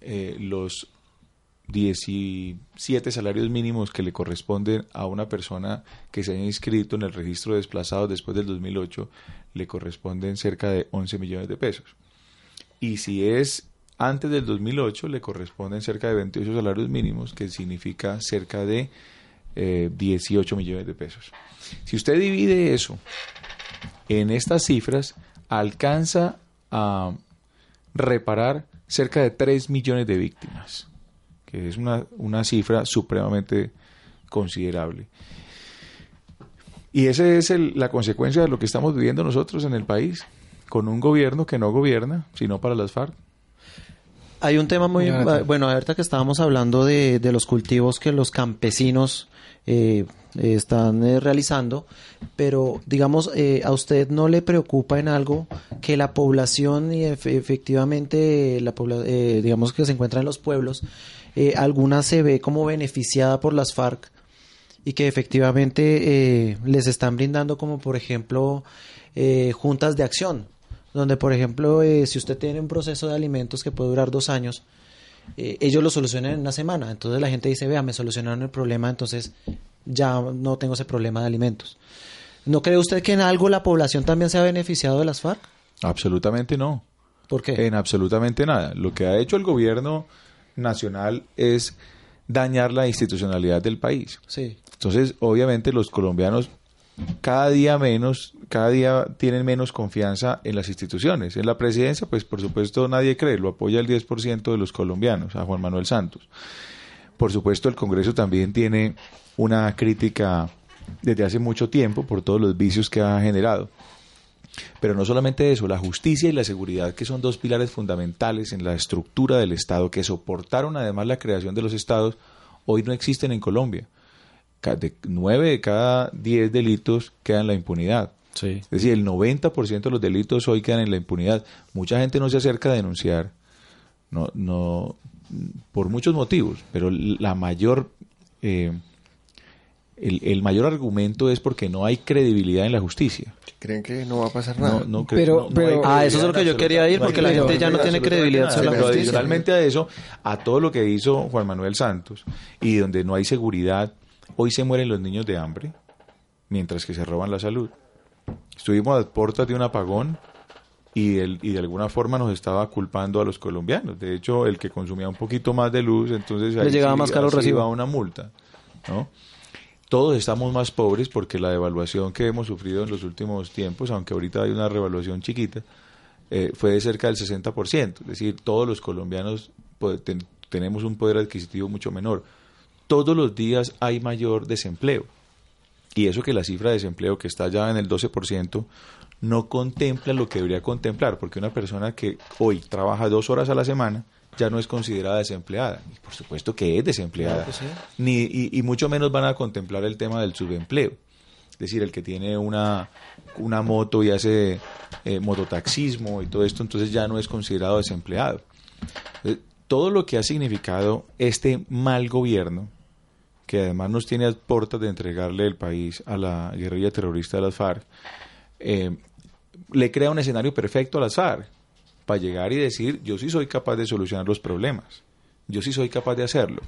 [SPEAKER 8] eh, los 17 salarios mínimos que le corresponden a una persona que se haya inscrito en el registro de desplazados después del 2008 le corresponden cerca de 11 millones de pesos. Y si es antes del 2008 le corresponden cerca de 28 salarios mínimos, que significa cerca de eh, 18 millones de pesos. Si usted divide eso en estas cifras, alcanza a reparar cerca de 3 millones de víctimas, que es una, una cifra supremamente considerable. Y esa es el- la consecuencia de lo que estamos viviendo nosotros en el país, con un gobierno que no gobierna, sino para las FARC.
[SPEAKER 10] Hay un tema muy bueno, ahorita que estábamos hablando de, de los cultivos que los campesinos eh, están eh, realizando, pero digamos, eh, a usted no le preocupa en algo que la población y efe- efectivamente la eh, digamos que se encuentra en los pueblos, eh, alguna se ve como beneficiada por las FARC y que efectivamente eh, les están brindando como por ejemplo eh, juntas de acción donde por ejemplo eh, si usted tiene un proceso de alimentos que puede durar dos años eh, ellos lo solucionan en una semana entonces la gente dice vea me solucionaron el problema entonces ya no tengo ese problema de alimentos ¿no cree usted que en algo la población también se ha beneficiado de las FARC?
[SPEAKER 8] Absolutamente no.
[SPEAKER 10] ¿Por qué?
[SPEAKER 8] En absolutamente nada. Lo que ha hecho el gobierno nacional es dañar la institucionalidad del país.
[SPEAKER 10] Sí.
[SPEAKER 8] Entonces, obviamente los colombianos cada día menos, cada día tienen menos confianza en las instituciones. En la presidencia, pues por supuesto nadie cree, lo apoya el 10% de los colombianos, a Juan Manuel Santos. Por supuesto, el Congreso también tiene una crítica desde hace mucho tiempo por todos los vicios que ha generado. Pero no solamente eso, la justicia y la seguridad, que son dos pilares fundamentales en la estructura del Estado, que soportaron además la creación de los Estados, hoy no existen en Colombia. De nueve de cada diez delitos quedan en la impunidad. Es decir, el 90% de los delitos hoy quedan en la impunidad. Mucha gente no se acerca a denunciar, no, no, por muchos motivos, pero la mayor, eh, el, el mayor argumento es porque no hay credibilidad en la justicia.
[SPEAKER 9] ¿Creen que no va a pasar nada?
[SPEAKER 8] No, no
[SPEAKER 9] Pero-
[SPEAKER 8] no-
[SPEAKER 9] pero- Ah, eso es
[SPEAKER 10] lo que yo quería ir, porque la gente ya no tiene credibilidad
[SPEAKER 8] nada.
[SPEAKER 10] sobre la
[SPEAKER 8] Pero
[SPEAKER 10] justicia.
[SPEAKER 8] adicionalmente a eso, a todo lo que hizo Juan Manuel Santos y donde no hay seguridad, hoy se mueren los niños de hambre, mientras que se roban la salud. Estuvimos a puertas de un apagón y, el- y de alguna forma nos estaba culpando a los colombianos. De hecho, el que consumía un poquito más de luz, entonces
[SPEAKER 10] Le
[SPEAKER 8] ahí
[SPEAKER 10] llegaba
[SPEAKER 8] sí-
[SPEAKER 10] más caro
[SPEAKER 8] una multa. ¿no? Todos estamos más pobres porque la devaluación que hemos sufrido en los últimos tiempos, aunque ahorita hay una revaluación chiquita, eh, fue de cerca del 60%. Es decir, todos los colombianos tenemos un poder adquisitivo mucho menor. Todos los días hay mayor desempleo. Y eso que la cifra de desempleo que está ya en el 12% no contempla lo que debería contemplar, porque una persona que hoy trabaja dos horas a la semana ya no es considerada desempleada. Y por supuesto que es desempleada.
[SPEAKER 10] Claro que sí.
[SPEAKER 8] Ni, y, y mucho menos van a contemplar el tema del subempleo. Es decir, el que tiene una, una moto y hace eh, mototaxismo y todo esto, entonces ya no es considerado desempleado. Eh, Todo lo que ha significado este mal gobierno, que además nos tiene a puertas de entregarle el país a la guerrilla terrorista de las FARC, eh, le crea un escenario perfecto a las FARC para llegar y decir, yo sí soy capaz de solucionar los problemas, yo sí soy capaz de hacerlo.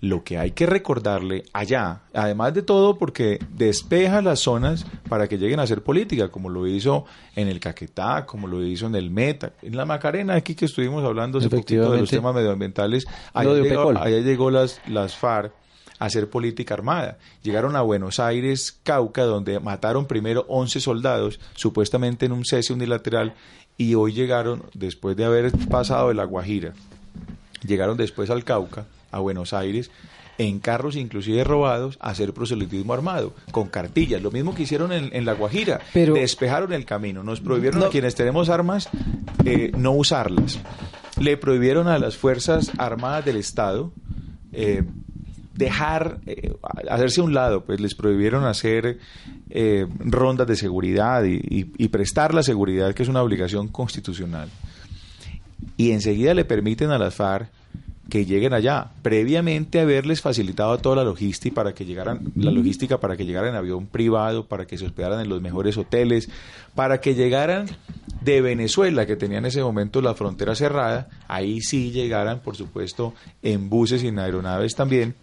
[SPEAKER 8] Lo que hay que recordarle allá, además de todo porque despeja las zonas para que lleguen a hacer política, como lo hizo en el Caquetá, como lo hizo en el Meta, en la Macarena, aquí que estuvimos hablando hace poquito de los temas medioambientales, allá llegó, allá llegó las, las FARC a hacer política armada. Llegaron a Buenos Aires, Cauca, donde mataron primero 11 soldados, supuestamente en un cese unilateral, y hoy llegaron, después de haber pasado de La Guajira, llegaron después al Cauca, a Buenos Aires, en carros inclusive robados, a hacer proselitismo armado, con cartillas, lo mismo que hicieron en, en La Guajira,
[SPEAKER 7] Pero-
[SPEAKER 8] despejaron el camino, nos prohibieron a quienes tenemos armas eh, no usarlas, le prohibieron a las Fuerzas Armadas del Estado eh, dejar, eh, hacerse a un lado, pues les prohibieron hacer eh, rondas de seguridad y, prestar la seguridad, que es una obligación constitucional. Y enseguida le permiten a las FARC que lleguen allá, previamente haberles facilitado toda la logística para que llegaran, la logística para que llegaran en avión privado, para que se hospedaran en los mejores hoteles, para que llegaran de Venezuela, que tenía en ese momento la frontera cerrada, ahí sí llegaran, por supuesto, en buses y en aeronaves también,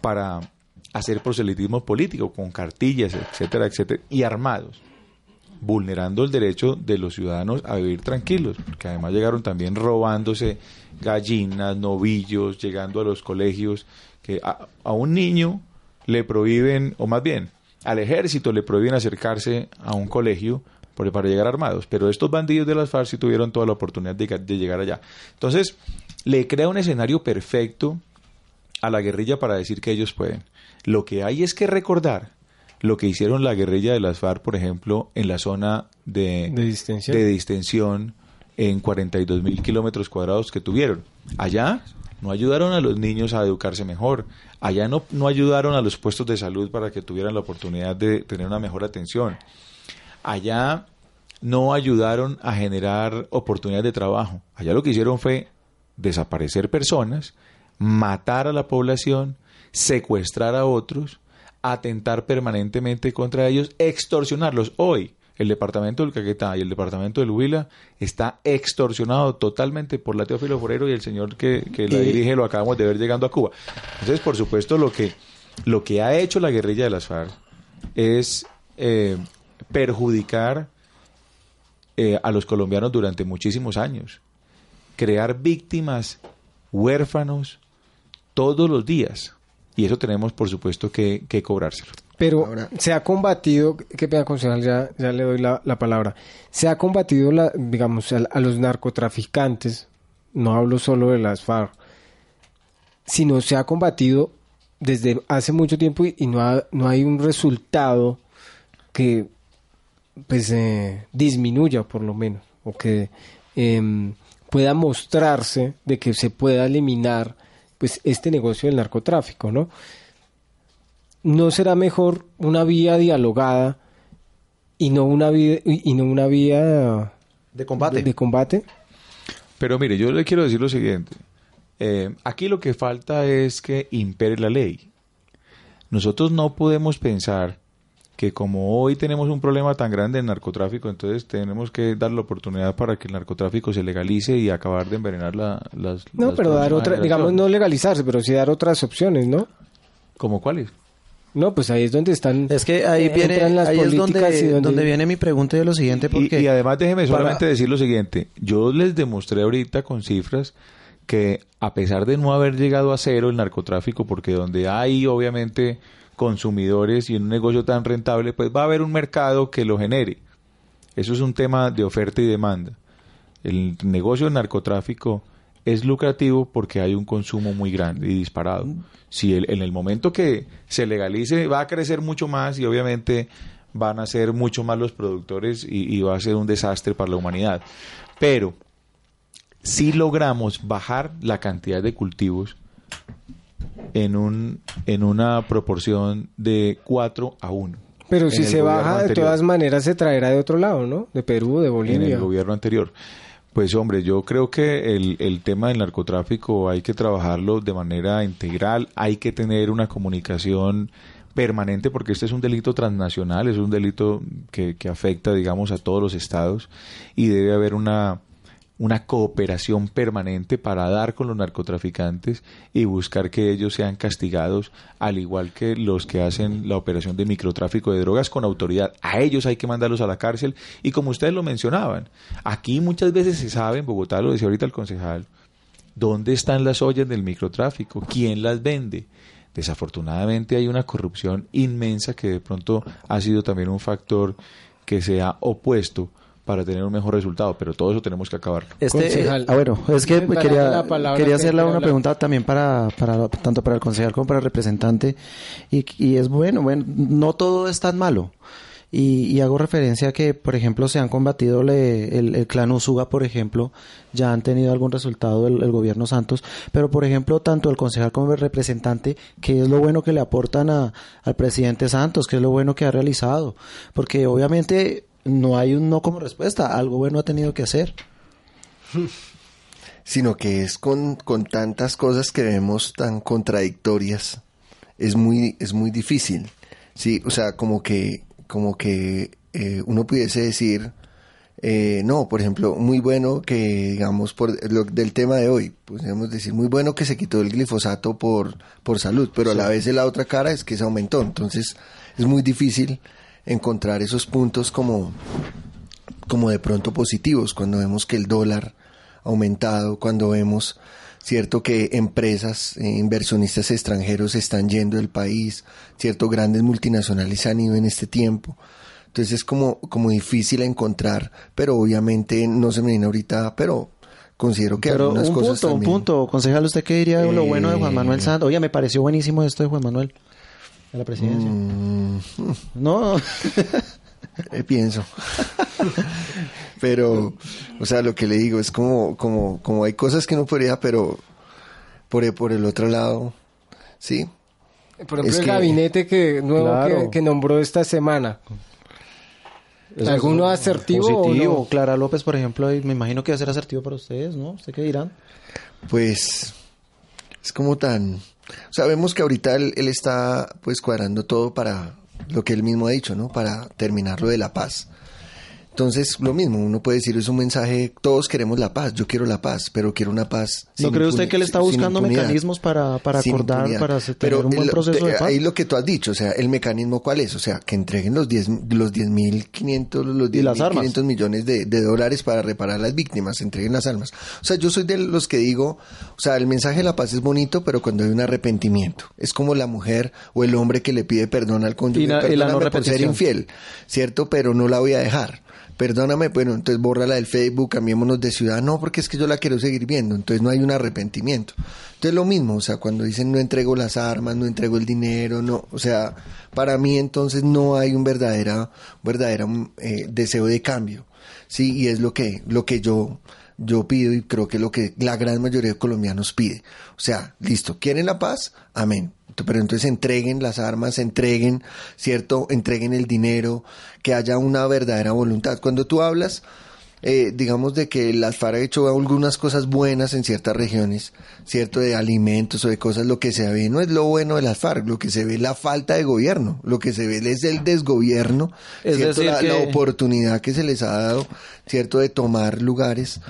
[SPEAKER 8] para hacer proselitismo político, con cartillas, etcétera, etcétera, y armados. vulnerando el derecho de los ciudadanos a vivir tranquilos, que además llegaron también robándose gallinas, novillos, llegando a los colegios, que a, un niño le prohíben, o más bien, al ejército le prohíben acercarse a un colegio para llegar armados, pero estos bandidos de las FARC tuvieron toda la oportunidad de, de llegar allá. Entonces, le crea un escenario perfecto a la guerrilla para decir que ellos pueden. Lo que hay es que recordar lo que hicieron la guerrilla de las FARC, por ejemplo, en la zona de,
[SPEAKER 7] De distensión.
[SPEAKER 8] de distensión en 42 mil kilómetros cuadrados que tuvieron. Allá no ayudaron a los niños a educarse mejor. Allá no, no ayudaron a los puestos de salud para que tuvieran la oportunidad de tener una mejor atención. Allá no ayudaron a generar oportunidades de trabajo. Allá lo que hicieron fue desaparecer personas, matar a la población, secuestrar a otros, atentar permanentemente contra ellos, extorsionarlos. Hoy, el departamento del Caquetá y el departamento del Huila está extorsionado totalmente por la Teófilo Forero y el señor que, que la dirige lo acabamos de ver llegando a Cuba. Entonces, por supuesto, lo que, lo que ha hecho la guerrilla de las FARC es eh, perjudicar eh, a los colombianos durante muchísimos años. Crear víctimas, huérfanos, todos los días. Y eso tenemos, por supuesto, que, que cobrárselo.
[SPEAKER 7] Pero se ha combatido, qué pena concejal, ya, ya le doy la, la palabra, se ha combatido, la, digamos, a, a los narcotraficantes, no hablo solo de las FARC, sino se ha combatido desde hace mucho tiempo y, y no, ha- no hay un resultado que pues eh, disminuya por lo menos o que em, pueda mostrarse de que se pueda eliminar pues este negocio del narcotráfico, ¿no? ¿No será mejor una vía dialogada y no una vía y no una vía
[SPEAKER 10] de combate?
[SPEAKER 7] De, combate?
[SPEAKER 8] Pero mire, yo le quiero decir lo siguiente. Eh, aquí lo que falta es que impere la ley. Nosotros no podemos pensar que como hoy tenemos un problema tan grande en narcotráfico, entonces tenemos que dar la oportunidad para que el narcotráfico se legalice y acabar de envenenar la, las...
[SPEAKER 7] No,
[SPEAKER 8] las
[SPEAKER 7] pero dar otra, digamos no legalizarse, pero sí dar otras opciones, ¿no?
[SPEAKER 8] ¿Como cuáles?
[SPEAKER 7] No, pues ahí es donde están.
[SPEAKER 10] Es que ahí
[SPEAKER 7] eh,
[SPEAKER 10] viene,
[SPEAKER 7] entran las
[SPEAKER 10] ahí es donde,
[SPEAKER 7] y donde-
[SPEAKER 10] donde viene mi pregunta de lo siguiente,
[SPEAKER 8] Y,
[SPEAKER 10] porque
[SPEAKER 8] y además déjeme
[SPEAKER 10] para-
[SPEAKER 8] solamente decir lo siguiente. Yo les demostré ahorita con cifras que a pesar de no haber llegado a cero el narcotráfico, porque donde hay obviamente consumidores y un negocio tan rentable, pues va a haber un mercado que lo genere. Eso es un tema de oferta y demanda. El negocio del narcotráfico es lucrativo porque hay un consumo muy grande y disparado. Si el- en el momento que se legalice va a crecer mucho más y obviamente van a ser mucho más los productores y, y va a ser un desastre para la humanidad. Pero si logramos bajar la cantidad de cultivos en un en una proporción de 4 a 1.
[SPEAKER 7] Pero si
[SPEAKER 8] en
[SPEAKER 7] se baja, de todas maneras se traerá de otro lado, ¿no? De Perú, de
[SPEAKER 8] en
[SPEAKER 7] Bolivia.
[SPEAKER 8] el gobierno anterior. Pues hombre, yo creo que el, el tema del narcotráfico hay que trabajarlo de manera integral, hay que tener una comunicación permanente porque este es un delito transnacional, es un delito que, que afecta, digamos, a todos los estados y debe haber una, una cooperación permanente para dar con los narcotraficantes y buscar que ellos sean castigados, al igual que los que hacen la operación de microtráfico de drogas con autoridad. A ellos hay que mandarlos a la cárcel y como ustedes lo mencionaban, aquí muchas veces se sabe, en Bogotá lo decía ahorita el concejal, dónde están las ollas del microtráfico, quién las vende. Desafortunadamente hay una corrupción inmensa que de pronto ha sido también un factor que se ha opuesto para tener un mejor resultado, pero todo eso tenemos que acabarlo.
[SPEAKER 10] Este, ah, bueno, es que quería, quería
[SPEAKER 7] que
[SPEAKER 10] hacerle una pregunta también para, para tanto para el concejal como para el representante y, y es bueno, bueno, no todo es tan malo. Y, y hago referencia a que, por ejemplo, se han combatido le- el, el clan Usuga, por ejemplo, ya han tenido algún resultado el, el gobierno Santos, pero por ejemplo, tanto el concejal como el representante, que es lo bueno que le aportan a, al presidente Santos, que es lo bueno que ha realizado, porque obviamente no hay un no como respuesta, algo bueno ha tenido que hacer. [laughs]
[SPEAKER 9] sino que es con, con tantas cosas que vemos tan contradictorias, es muy, es muy difícil. Sí, o sea, como que, como que eh, uno pudiese decir, eh, no, por ejemplo, muy bueno que, digamos, por lo del tema de hoy, podríamos decir, muy bueno que se quitó el glifosato por, por salud, pero a la vez de la otra cara es que se aumentó. Entonces, es muy difícil encontrar esos puntos como, como de pronto positivos, cuando vemos que el dólar ha aumentado, cuando vemos, cierto, que empresas, eh, inversionistas extranjeros están yendo del país, cierto, grandes multinacionales han ido en este tiempo. Entonces es como, como difícil encontrar, pero obviamente no se me viene ahorita, pero considero que
[SPEAKER 10] Pero
[SPEAKER 9] algunas
[SPEAKER 10] un
[SPEAKER 9] cosas
[SPEAKER 10] punto, un punto. Concejal, ¿usted qué diría de lo bueno de Juan Manuel
[SPEAKER 9] Eh,
[SPEAKER 10] Santos? Oye, me pareció buenísimo esto de Juan Manuel. De la presidencia.
[SPEAKER 9] Mm,
[SPEAKER 10] No. [laughs]
[SPEAKER 9] eh, pienso. [laughs] pero, o sea, lo que le digo es como, como, como hay cosas que no podría, pero por, el- por el otro lado, sí.
[SPEAKER 7] Por ejemplo,
[SPEAKER 9] Es
[SPEAKER 7] el
[SPEAKER 9] que-
[SPEAKER 7] gabinete que nuevo
[SPEAKER 10] Claro.
[SPEAKER 7] que, que nombró esta semana.
[SPEAKER 10] Eso
[SPEAKER 7] ¿Alguno
[SPEAKER 10] es
[SPEAKER 7] asertivo o
[SPEAKER 10] Positivo.
[SPEAKER 7] no?
[SPEAKER 10] Clara López, por ejemplo, y me imagino que va a ser asertivo para ustedes, ¿no? ¿Usted qué dirán?
[SPEAKER 9] Pues es como tan... Sabemos que ahorita él, él está pues cuadrando todo para lo que él mismo ha dicho, ¿no? Para terminar lo de la paz. Entonces, lo mismo, uno puede decir, es un mensaje, todos queremos la paz, yo quiero la paz, pero quiero una paz.
[SPEAKER 10] ¿No
[SPEAKER 9] sin
[SPEAKER 10] cree usted que él está buscando mecanismos para, para acordar, para hacer-
[SPEAKER 9] Pero
[SPEAKER 10] tener un buen
[SPEAKER 9] el-
[SPEAKER 10] proceso de
[SPEAKER 9] eh,
[SPEAKER 10] paz?
[SPEAKER 9] Ahí lo que tú has dicho, o sea, el mecanismo cuál es, o sea, que entreguen los 10 los 10.500 los
[SPEAKER 10] Y las armas.
[SPEAKER 9] 10.500 millones de, de dólares para reparar las víctimas, entreguen las armas. O sea, yo soy de los que digo, o sea, el mensaje de la paz es bonito, pero cuando hay un arrepentimiento, es como la mujer o el hombre que le pide perdón al cónyuge,
[SPEAKER 10] Y la- y la no
[SPEAKER 9] "Perdóname por ser
[SPEAKER 10] repetición".
[SPEAKER 9] infiel, ¿cierto? Pero no la voy a dejar. Perdóname, bueno, entonces bórrala del Facebook, cambiémonos de ciudad. No, porque es que yo la quiero seguir viendo. Entonces no hay un arrepentimiento. Entonces lo mismo, o sea, cuando dicen no entrego las armas, no entrego el dinero, no, o sea, para mí entonces no hay un verdadera, verdadera eh, deseo de cambio. Sí, y es lo que, lo que yo, yo pido y creo que es lo que la gran mayoría de colombianos pide. O sea, listo, ¿quieren la paz? Amén. Pero entonces entreguen las armas, entreguen, ¿cierto? Entreguen el dinero, que haya una verdadera voluntad. Cuando tú hablas, eh, digamos, de que las FARC ha hecho algunas cosas buenas en ciertas regiones, ¿cierto? De alimentos o de cosas, lo que se ve no es lo bueno de las FARC, lo que se ve es la falta de gobierno, lo que se ve es el desgobierno,
[SPEAKER 10] Es
[SPEAKER 9] ¿cierto?
[SPEAKER 10] decir
[SPEAKER 9] la,
[SPEAKER 10] que-
[SPEAKER 9] la oportunidad que se les ha dado, ¿cierto? De tomar lugares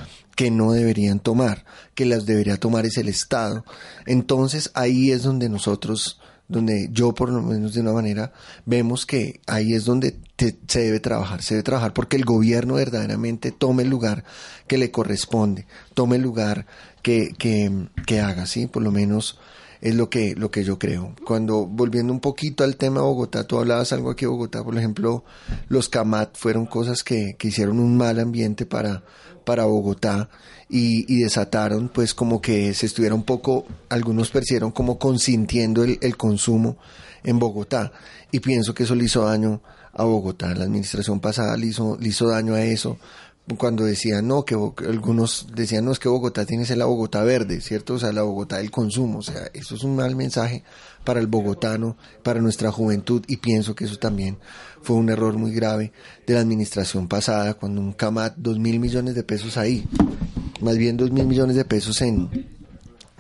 [SPEAKER 9] que no deberían tomar, que las debería tomar es el Estado. Entonces ahí es donde nosotros, donde yo por lo menos de una manera, vemos que ahí es donde te- se debe trabajar, se debe trabajar porque el gobierno verdaderamente tome el lugar que le corresponde, tome el lugar que, que, que haga, ¿sí? Por lo menos es lo que, lo que yo creo. Cuando, volviendo un poquito al tema de Bogotá, tú hablabas algo aquí de Bogotá, por ejemplo, los CAMAT fueron cosas que, que hicieron un mal ambiente para, para Bogotá y, y desataron, pues como que se estuviera un poco, algunos percibieron como consintiendo el, el consumo en Bogotá y pienso que eso le hizo daño a Bogotá. La administración pasada le hizo, le hizo daño a eso cuando decían no, que que algunos decían no, es que Bogotá tiene que ser la Bogotá verde, ¿cierto? O sea, la Bogotá del consumo, o sea, eso es un mal mensaje para el bogotano, para nuestra juventud y pienso que eso también fue un error muy grave de la administración pasada cuando un CAMAT, dos mil millones de pesos ahí, más bien dos mil millones de pesos en,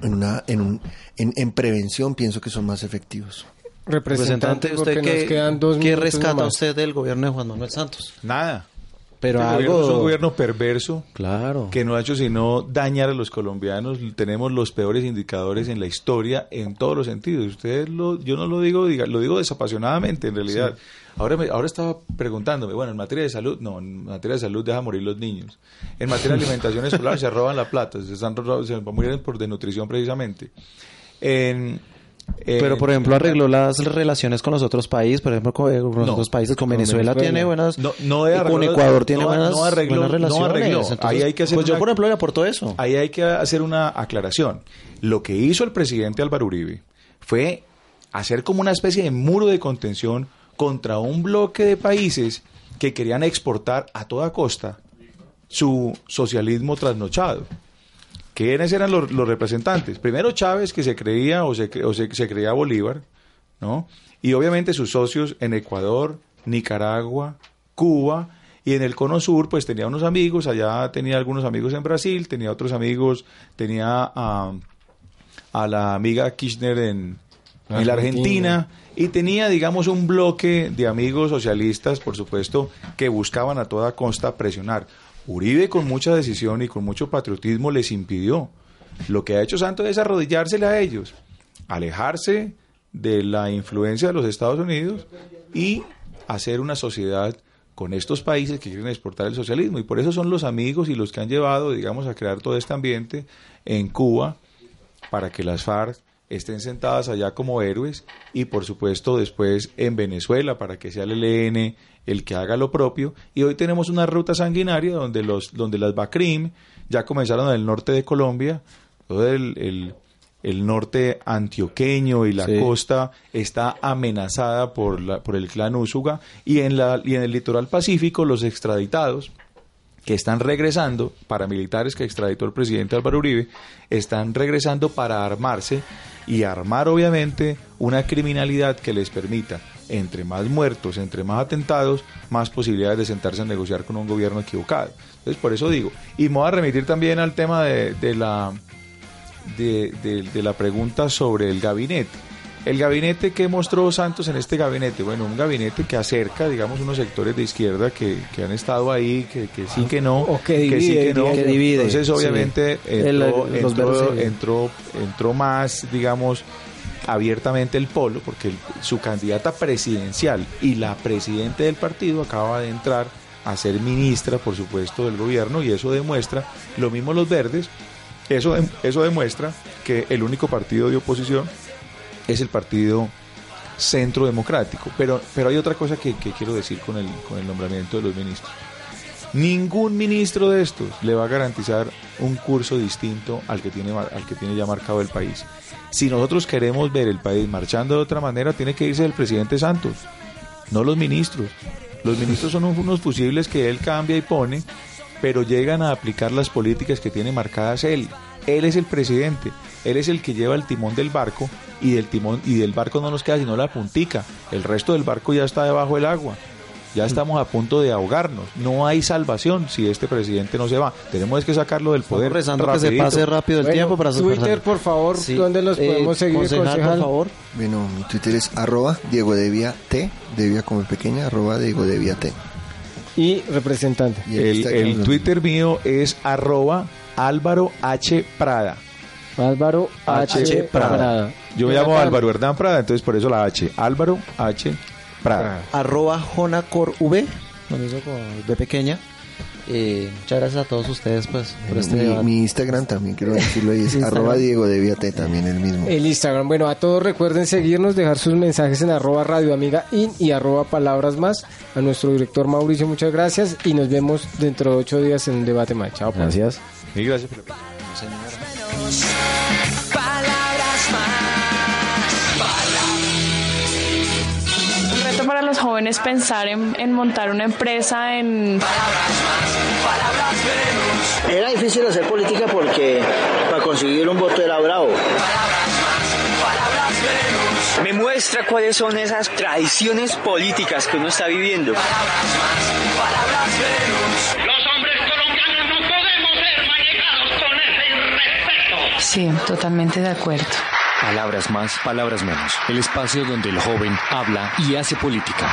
[SPEAKER 9] en, una, en, un, en, en prevención pienso que son más efectivos.
[SPEAKER 7] Representante,
[SPEAKER 10] ¿usted
[SPEAKER 7] nos
[SPEAKER 10] qué,
[SPEAKER 7] quedan dos
[SPEAKER 10] qué
[SPEAKER 7] minutos
[SPEAKER 10] rescata
[SPEAKER 7] nomás.
[SPEAKER 10] usted del gobierno de Juan Manuel Santos?
[SPEAKER 8] Nada.
[SPEAKER 10] Pero
[SPEAKER 8] Este
[SPEAKER 10] algo...
[SPEAKER 8] es un gobierno perverso
[SPEAKER 10] Claro.
[SPEAKER 8] que no ha hecho sino dañar a los colombianos. Tenemos los peores indicadores en la historia en todos los sentidos. Ustedes lo, yo no lo digo, diga- lo digo desapasionadamente en realidad. Ahora, me- ahora estaba preguntándome, bueno, en materia de salud, no, en materia de salud deja morir los niños. En materia de alimentación [laughs] escolar se roban la plata, se están se mueren por desnutrición precisamente. En,
[SPEAKER 10] Pero, por ejemplo, arregló las relaciones con los otros países, por ejemplo, con, eh, con los
[SPEAKER 8] No.
[SPEAKER 10] otros países, con Venezuela,
[SPEAKER 8] Venezuela.
[SPEAKER 10] tiene buenas...
[SPEAKER 8] No, no arregló-
[SPEAKER 10] con Ecuador tiene
[SPEAKER 8] no-
[SPEAKER 10] buenas,
[SPEAKER 8] arregló-
[SPEAKER 10] buenas
[SPEAKER 8] no
[SPEAKER 10] relaciones.
[SPEAKER 8] arregló.
[SPEAKER 10] Entonces,
[SPEAKER 8] Ahí hay que hacer
[SPEAKER 10] pues yo, por ejemplo, le aportó eso.
[SPEAKER 8] Ahí hay que hacer una aclaración. Lo que hizo el presidente Álvaro Uribe fue hacer como una especie de muro de contención contra un bloque de países que querían exportar a toda costa su socialismo trasnochado. ¿Quiénes eran los, representantes? Primero Chávez, que se creía o se, o se creía Bolívar, ¿no? Y obviamente sus socios en Ecuador, Nicaragua, Cuba, y en el Cono Sur, pues tenía unos amigos, allá tenía algunos amigos en Brasil, tenía otros amigos, tenía a, a la amiga Kirchner en, en la Argentina, y tenía, digamos, un bloque de amigos socialistas, por supuesto, que buscaban a toda costa presionar. Uribe, con mucha decisión y con mucho patriotismo, les impidió. Lo que ha hecho Santos es arrodillársele a ellos, alejarse de la influencia de los Estados Unidos y hacer una sociedad con estos países que quieren exportar el socialismo. Y por eso son los amigos y los que han llevado, digamos, a crear todo este ambiente en Cuba para que las FARC estén sentadas allá como héroes y por supuesto después en Venezuela para que sea el ELN el que haga lo propio y hoy tenemos una ruta sanguinaria donde los donde las BACRIM ya comenzaron en el norte de Colombia todo el, el, el norte antioqueño y la
[SPEAKER 10] Sí.
[SPEAKER 8] costa está amenazada por la, por el clan Úsuga y en la y en el litoral pacífico los extraditados que están regresando, paramilitares que extraditó el presidente Álvaro Uribe, están regresando para armarse y armar obviamente una criminalidad que les permita, entre más muertos, entre más atentados, más posibilidades de sentarse a negociar con un gobierno equivocado. Entonces, por eso digo, y me voy a remitir también al tema de, de la, de, de- de la pregunta sobre el gabinete. El gabinete que mostró Santos en este gabinete, bueno, un gabinete que acerca, digamos, unos sectores de izquierda que, que han estado ahí, que, que sí, que no,
[SPEAKER 7] O que
[SPEAKER 8] sí,
[SPEAKER 7] divide,
[SPEAKER 8] que no.
[SPEAKER 7] diría yo. Que divide,
[SPEAKER 8] Entonces,
[SPEAKER 7] sí.
[SPEAKER 8] obviamente,
[SPEAKER 7] El-
[SPEAKER 8] entró, entró, entró, entró más, digamos, abiertamente el polo, porque su candidata presidencial y la presidenta del partido acaba de entrar a ser ministra, por supuesto, del gobierno, y eso demuestra, lo mismo los verdes, eso, eso demuestra que el único partido de oposición es el partido centro democrático. Pero, pero hay otra cosa que, que quiero decir con el, con el nombramiento de los ministros. Ningún ministro de estos le va a garantizar un curso distinto al que tiene, al que tiene ya marcado el país. Si nosotros queremos ver el país marchando de otra manera, tiene que irse el presidente Santos, no los ministros. Los ministros son unos fusibles que él cambia y pone, pero llegan a aplicar las políticas que tiene marcadas él. Él es el presidente, él es el que lleva el timón del barco y del timón y del barco no nos queda sino la puntica. El resto del barco ya está debajo del agua. Ya estamos a punto de ahogarnos. No hay salvación si este presidente no se va. Tenemos que sacarlo del poder.
[SPEAKER 10] rezando que se pase rápido el
[SPEAKER 7] Bueno,
[SPEAKER 10] tiempo para
[SPEAKER 7] Twitter, por favor,
[SPEAKER 10] Sí.
[SPEAKER 7] ¿dónde los
[SPEAKER 10] Eh,
[SPEAKER 7] podemos seguir,
[SPEAKER 10] concejal,
[SPEAKER 7] concejal?
[SPEAKER 10] por favor.
[SPEAKER 9] Bueno, mi Twitter es arroba Diego Devia T, Devia como pequeña, arroba Diego Devia T.
[SPEAKER 7] Y representante.
[SPEAKER 9] Y
[SPEAKER 8] El, Twitter mío es arroba Álvaro H. Prada.
[SPEAKER 7] Álvaro H.
[SPEAKER 8] H. Prada.
[SPEAKER 7] Prada.
[SPEAKER 8] Yo me llamo. Álvaro Hernán Prada, entonces por eso la H. Álvaro H. Prada.
[SPEAKER 10] Arroba Jonacor V, con eso con de pequeña. Eh, muchas gracias a todos ustedes pues por este
[SPEAKER 9] mi,
[SPEAKER 10] debate.
[SPEAKER 9] mi Instagram también quiero [laughs] decirlo ahí es arroba Diego T también el mismo.
[SPEAKER 7] El Instagram. Bueno, a todos recuerden seguirnos, dejar sus mensajes en arroba Radio Amiga In y arroba Palabras Más. A nuestro director Mauricio, muchas gracias y nos vemos dentro de ocho días en un debate más. Chao. pues.
[SPEAKER 10] Gracias.
[SPEAKER 8] Y gracias
[SPEAKER 1] para los jóvenes pensar en, en montar una empresa en...
[SPEAKER 2] Era difícil hacer política porque para conseguir un voto era bravo.
[SPEAKER 3] Me muestra cuáles son esas tradiciones políticas que uno está viviendo.
[SPEAKER 4] Los hombres colombianos no podemos ser manejados con ese irrespeto.
[SPEAKER 17] Sí, totalmente de acuerdo.
[SPEAKER 5] Palabras más, palabras menos. El espacio donde el joven habla y hace política.